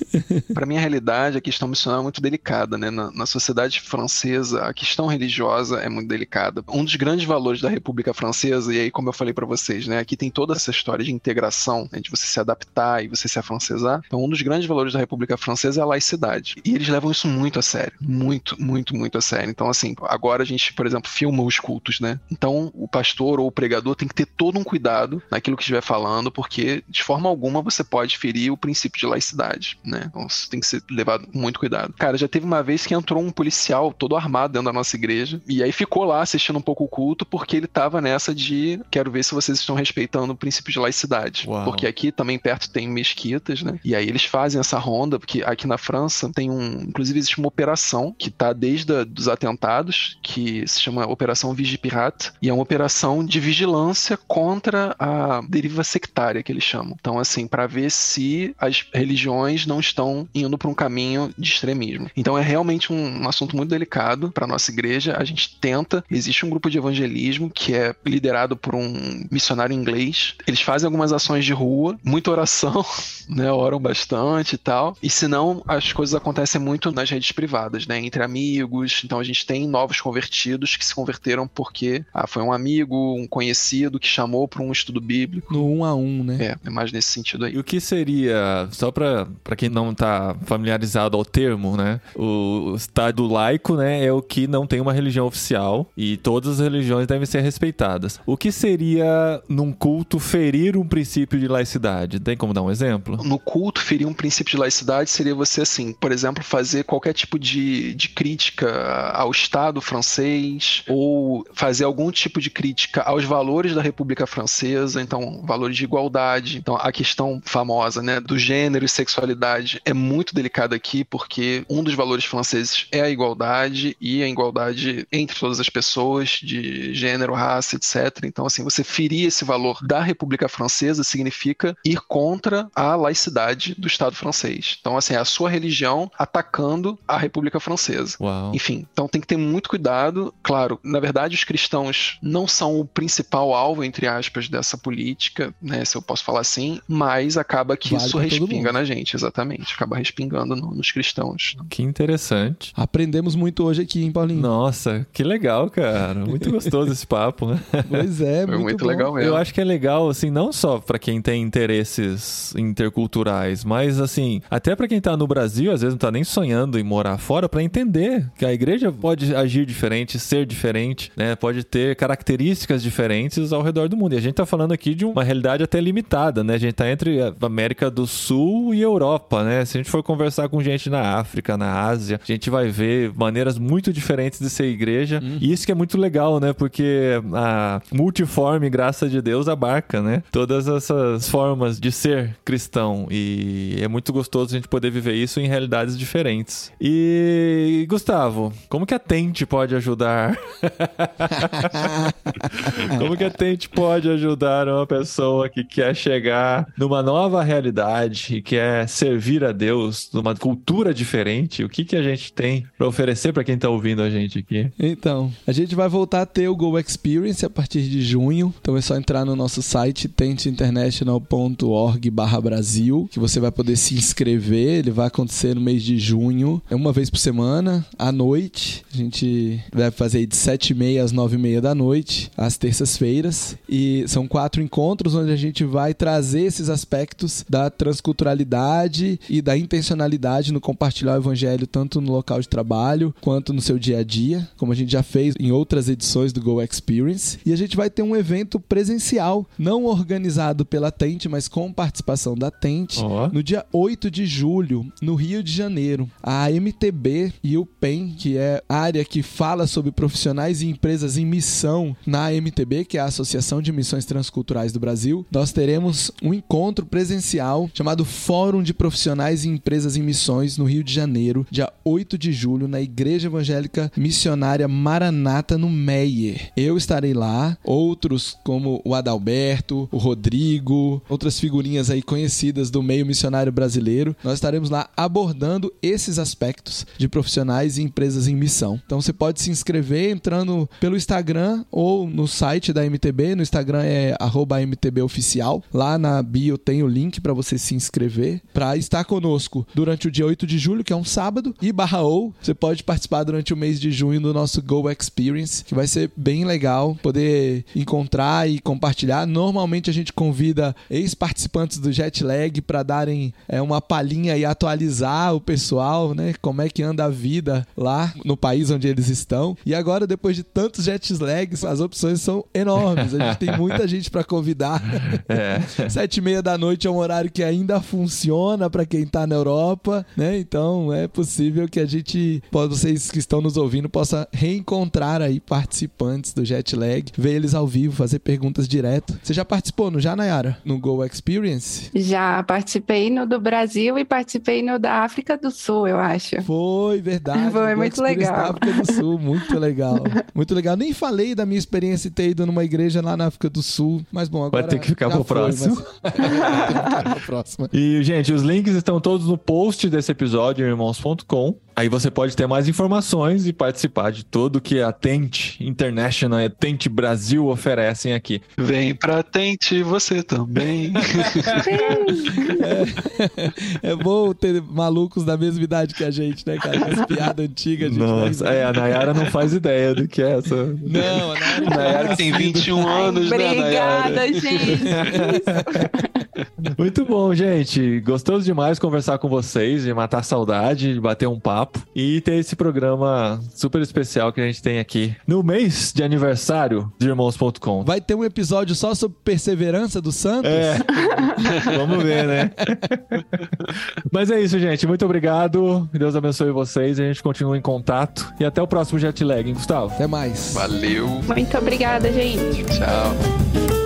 Para minha realidade, a questão missionária é muito delicada, né? Na, na sociedade francesa, a questão religiosa é muito delicada. Um dos grandes valores da República Francesa, e aí, como eu falei para vocês, né? Aqui tem toda essa história de integração, né, de você se adaptar e você se afrancesar. Então, um dos grandes valores da República Francesa é a laicidade. E eles levam isso muito a sério. Muito, muito, muito a sério. Então, assim, agora a gente, por exemplo, filma os cultos, né? Então, o pastor ou o pregador tem que ter todo um cuidado naquilo que estiver falando, porque de forma alguma você pode ferir o princípio de laicidade, né? Então, isso tem que ser levado com muito cuidado. Cara, já teve uma vez que entrou um policial todo armado dentro da nossa igreja, e aí ficou lá assistindo um pouco o culto, porque ele tava nessa de quero ver se vocês estão respeitando o princípio de laicidade. Uau. Porque aqui também perto tem mesquitas, né? E aí eles fazem essa ronda, porque aqui na França tem um. Inclusive, existe uma operação que tá desde a, dos atentados, que se chama Operação Vigipirate, e é uma operação de vigilância contra a deriva sectária, que eles chamam. Então, assim, para ver se as religiões não estão indo para um caminho de extremismo. Então, é realmente um, um assunto muito delicado para nossa igreja. A gente tenta, existe um grupo de evangelismo que é liderado por um missionário inglês. Eles fazem algumas ações de rua, muita oração, [laughs] né? Oram bastante e tal. E se não, as coisas acontecem muito nas redes privadas, né? Entre amigos. Então a gente tem novos convertidos que se converteram porque ah, foi um amigo, um conhecido que chamou para um estudo bíblico. No um a um, né? É, é mais nesse sentido aí. E o que seria, só pra, pra quem não tá familiarizado ao termo, né? O Estado laico, né, é o que não tem uma religião oficial e todas as religiões devem ser respeitadas. O que seria, num culto, ferir um princípio de laicidade? Tem como dar um exemplo? No culto, ferir um princípio de laicidade seria você, assim, por exemplo, fazer qualquer tipo de, de crítica ao Estado francês ou fazer algum tipo de crítica aos valores da República Francesa, então, valores de igualdade. Então, a questão famosa, né, do gênero e sexualidade é muito delicada aqui porque um dos valores franceses é a igualdade e a igualdade entre todas as pessoas de gênero, raça, etc. Então, assim, você ferir esse valor da República Francesa significa ir contra a laicidade do Estado francês. Então, assim, é a sua religião atacando a República Francesa. Uau. Enfim, então tem que ter muito cuidado. Claro, na verdade, os cristãos não são o principal alvo, entre aspas, dessa política, né? Se eu posso falar assim, mas acaba que Vale isso respinga na gente, exatamente. Acaba respingando no- nos cristãos. Que interessante. Aprendemos muito hoje aqui, hein, Paulinho? Nossa, que legal, cara. Muito gostoso esse papo, né? [laughs] Pois é, Foi muito, muito, bom. legal mesmo. Eu acho que é legal, assim, não só pra quem tem interesses interculturais, mas, assim, até pra quem tá no Brasil, às vezes não tá nem sonhando em morar fora, pra entender que a igreja pode agir diferente, ser diferente, né? Pode ter características diferentes ao redor do mundo. E a gente tá falando aqui de uma realidade até limitada, né? A gente tá entre a América do Sul e Europa, né? Se a gente for conversar com gente na África, na Ásia, a gente vai ver maneiras muito diferentes de ser igreja. E isso que é muito legal, né? Porque a multiforme graça de Deus abarca, né? Todas essas formas de ser cristão. E é muito gostoso a gente poder viver isso em realidades diferentes. E, Gustavo, como que a Tente pode ajudar? [laughs] como que a Tente pode ajudar uma pessoa que quer chegar numa nova realidade e quer servir a Deus numa cultura diferente? O que que a gente tem para oferecer para quem tá ouvindo a gente aqui? Então, a gente vai voltar a ter o Go Experience a partir de junho. Então é só entrar no nosso site tenteinternational.org barra Brasil, que você vai poder se inscrever. Ele vai acontecer no mês de junho. É uma vez por semana, à noite. A gente vai fazer de 7h30 às 9h30 da noite, às terças-feiras. E são quatro encontros onde a gente vai trazer esses aspectos da transculturalidade e da intencionalidade no compartilhar o evangelho tanto no local de trabalho quanto no seu dia a dia, como a gente já fez em outras edições do Go Experience. E a gente vai ter um evento presencial, não organizado pela Tente, mas com participação da Tente, Ó. no dia 8 de julho, no Rio de Janeiro. A MTB e o PEN, que é a área que fala sobre profissionais e empresas em missão na MTB, que é a Associação de Missões Transculturais do Brasil, nós teremos um encontro presencial chamado Fórum de Profissionais e Empresas em Missões no Rio de Janeiro, dia 8 de julho, na Igreja Evangélica Missionária Maranata, no Meier. Eu estarei lá, outros como o Adalberto, o Rodrigo, outras figurinhas aí conhecidas do meio missionário brasileiro. Nós estaremos lá abordando esses aspectos de profissionais e empresas em missão. Então você pode se inscrever entrando pelo Instagram ou no site da MTB. No Instagram é MTBOficial. Lá na bio tem o link para você se inscrever para estar conosco durante o dia 8 de julho, que é um sábado, e barra ou você pode participar durante o mês de junho do nosso Go Experience, que vai ser bem legal poder encontrar e compartilhar. Normalmente a gente convida ex-participantes do Jetlag para darem é, uma palhinha e atualizar o pessoal, né? Como é que anda a vida lá no país onde eles estão. E agora, depois de tantos jetlags, as opções são enormes. A gente tem muita [laughs] gente para convidar. É. [laughs] Sete e meia da noite é um horário que ainda funciona para quem tá na Europa, né? Então é possível que a gente, vocês que estão nos ouvindo, possa reencontrar aí participantes do Jetlag, ver eles ao vivo, fazer perguntas direto. Você já participou no já, Nayara? No Go Experience? Já participei no do Brasil e participei no da África do Sul, eu acho. Foi, verdade. Foi muito legal. Da África do Sul, muito legal. Muito legal. Nem falei da minha experiência de ter ido numa igreja lá na África do Sul, mas bom, agora ter que ficar já pro foi, próximo. mas- [laughs] Vai ter que ficar pro próximo. E, gente, os links estão todos no post desse episódio, irmãos.com. Aí você pode ter mais informações e participar de tudo que a Tente International e a Tente Brasil oferecem aqui. Vem pra tente você também. [laughs] É bom ter malucos da mesma idade que a gente, né, cara? As piadas antigas. a gente Nossa, é, a Nayara não faz ideia do que é essa. Não, a Nayara, Nayara tem 21 anos, né, Obrigada, Nayara? gente. [laughs] Muito bom, gente. Gostoso demais conversar com vocês, de matar a saudade, de bater um papo e ter esse programa super especial que a gente tem aqui no mês de aniversário de irmãos.com. Vai ter um episódio só sobre perseverança do Santos? É. [laughs] Vamos ver, né? Mas é isso, gente. Muito obrigado. Deus abençoe vocês. A gente continua em contato. E até o próximo jet lag, hein, Gustavo? Até mais. Valeu, Muito obrigada, gente. tchau.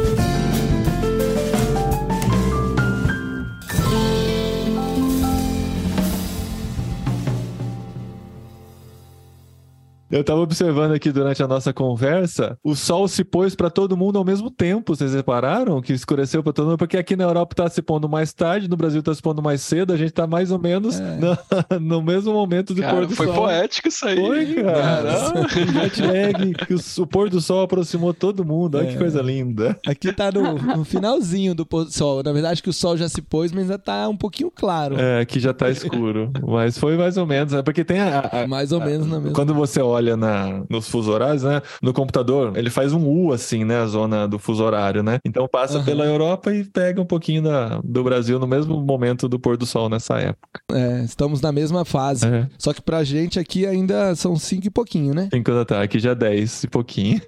Eu tava observando aqui durante a nossa conversa, o sol se pôs pra todo mundo ao mesmo tempo. Vocês repararam que escureceu pra todo mundo? Porque aqui na Europa tá se pondo mais tarde, no Brasil tá se pondo mais cedo, a gente tá mais ou menos no, [laughs] no mesmo momento do pôr Cara, do foi sol. poético isso aí. Foi, cara. Caramba. [laughs] Jet lag, que o, o pôr do sol aproximou todo mundo. Olha que É. coisa linda. Aqui tá no, no finalzinho do pôr do sol. Na verdade, que o sol já se pôs, mas ainda tá um pouquinho claro. É, aqui já tá [laughs] escuro. Mas foi mais ou menos, né? Porque tem a. a- Mais ou menos na mesma. Quando você olha na, nos fuso horários, né? No computador, ele faz um U assim, né? A zona do fuso horário, né? Então passa Aham. pela Europa e pega um pouquinho da, do Brasil no mesmo momento do pôr do sol nessa época. É, estamos na mesma fase. É. Só que pra gente aqui ainda são cinco e pouquinho, né? Cinco da tarde, aqui já 10 e pouquinho.